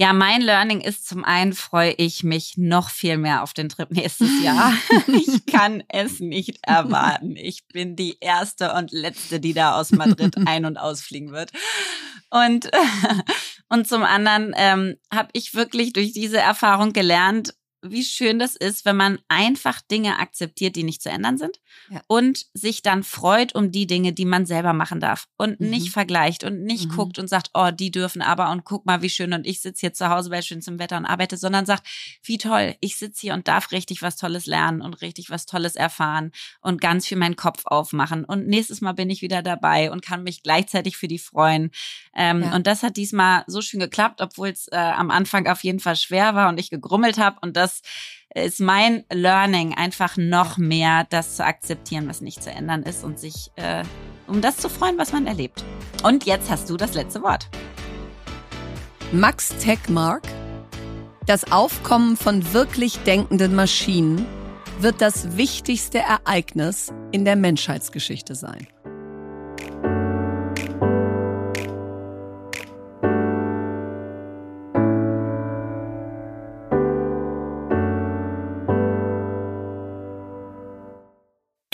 Ja, mein Learning ist zum einen freue ich mich noch viel mehr auf den Trip nächstes Jahr. ich kann es nicht erwarten. Ich bin die erste und letzte, die da aus Madrid ein- und ausfliegen wird. Und, und zum anderen ähm, habe ich wirklich durch diese Erfahrung gelernt, wie schön das ist, wenn man einfach Dinge akzeptiert, die nicht zu ändern sind ja. und sich dann freut um die Dinge, die man selber machen darf und mhm. nicht vergleicht und nicht mhm. guckt und sagt, oh, die dürfen aber und guck mal, wie schön und ich sitze hier zu Hause bei schönstem Wetter und arbeite, sondern sagt, wie toll, ich sitze hier und darf richtig was Tolles lernen und richtig was Tolles erfahren und ganz viel meinen Kopf aufmachen und nächstes Mal bin ich wieder dabei und kann mich gleichzeitig für die freuen. Ähm, ja. Und das hat diesmal so schön geklappt, obwohl es äh, am Anfang auf jeden Fall schwer war und ich gegrummelt habe und das das ist mein Learning, einfach noch mehr das zu akzeptieren, was nicht zu ändern ist und sich äh, um das zu freuen, was man erlebt. Und jetzt hast du das letzte Wort. Max Techmark. Das Aufkommen von wirklich denkenden Maschinen wird das wichtigste Ereignis in der Menschheitsgeschichte sein.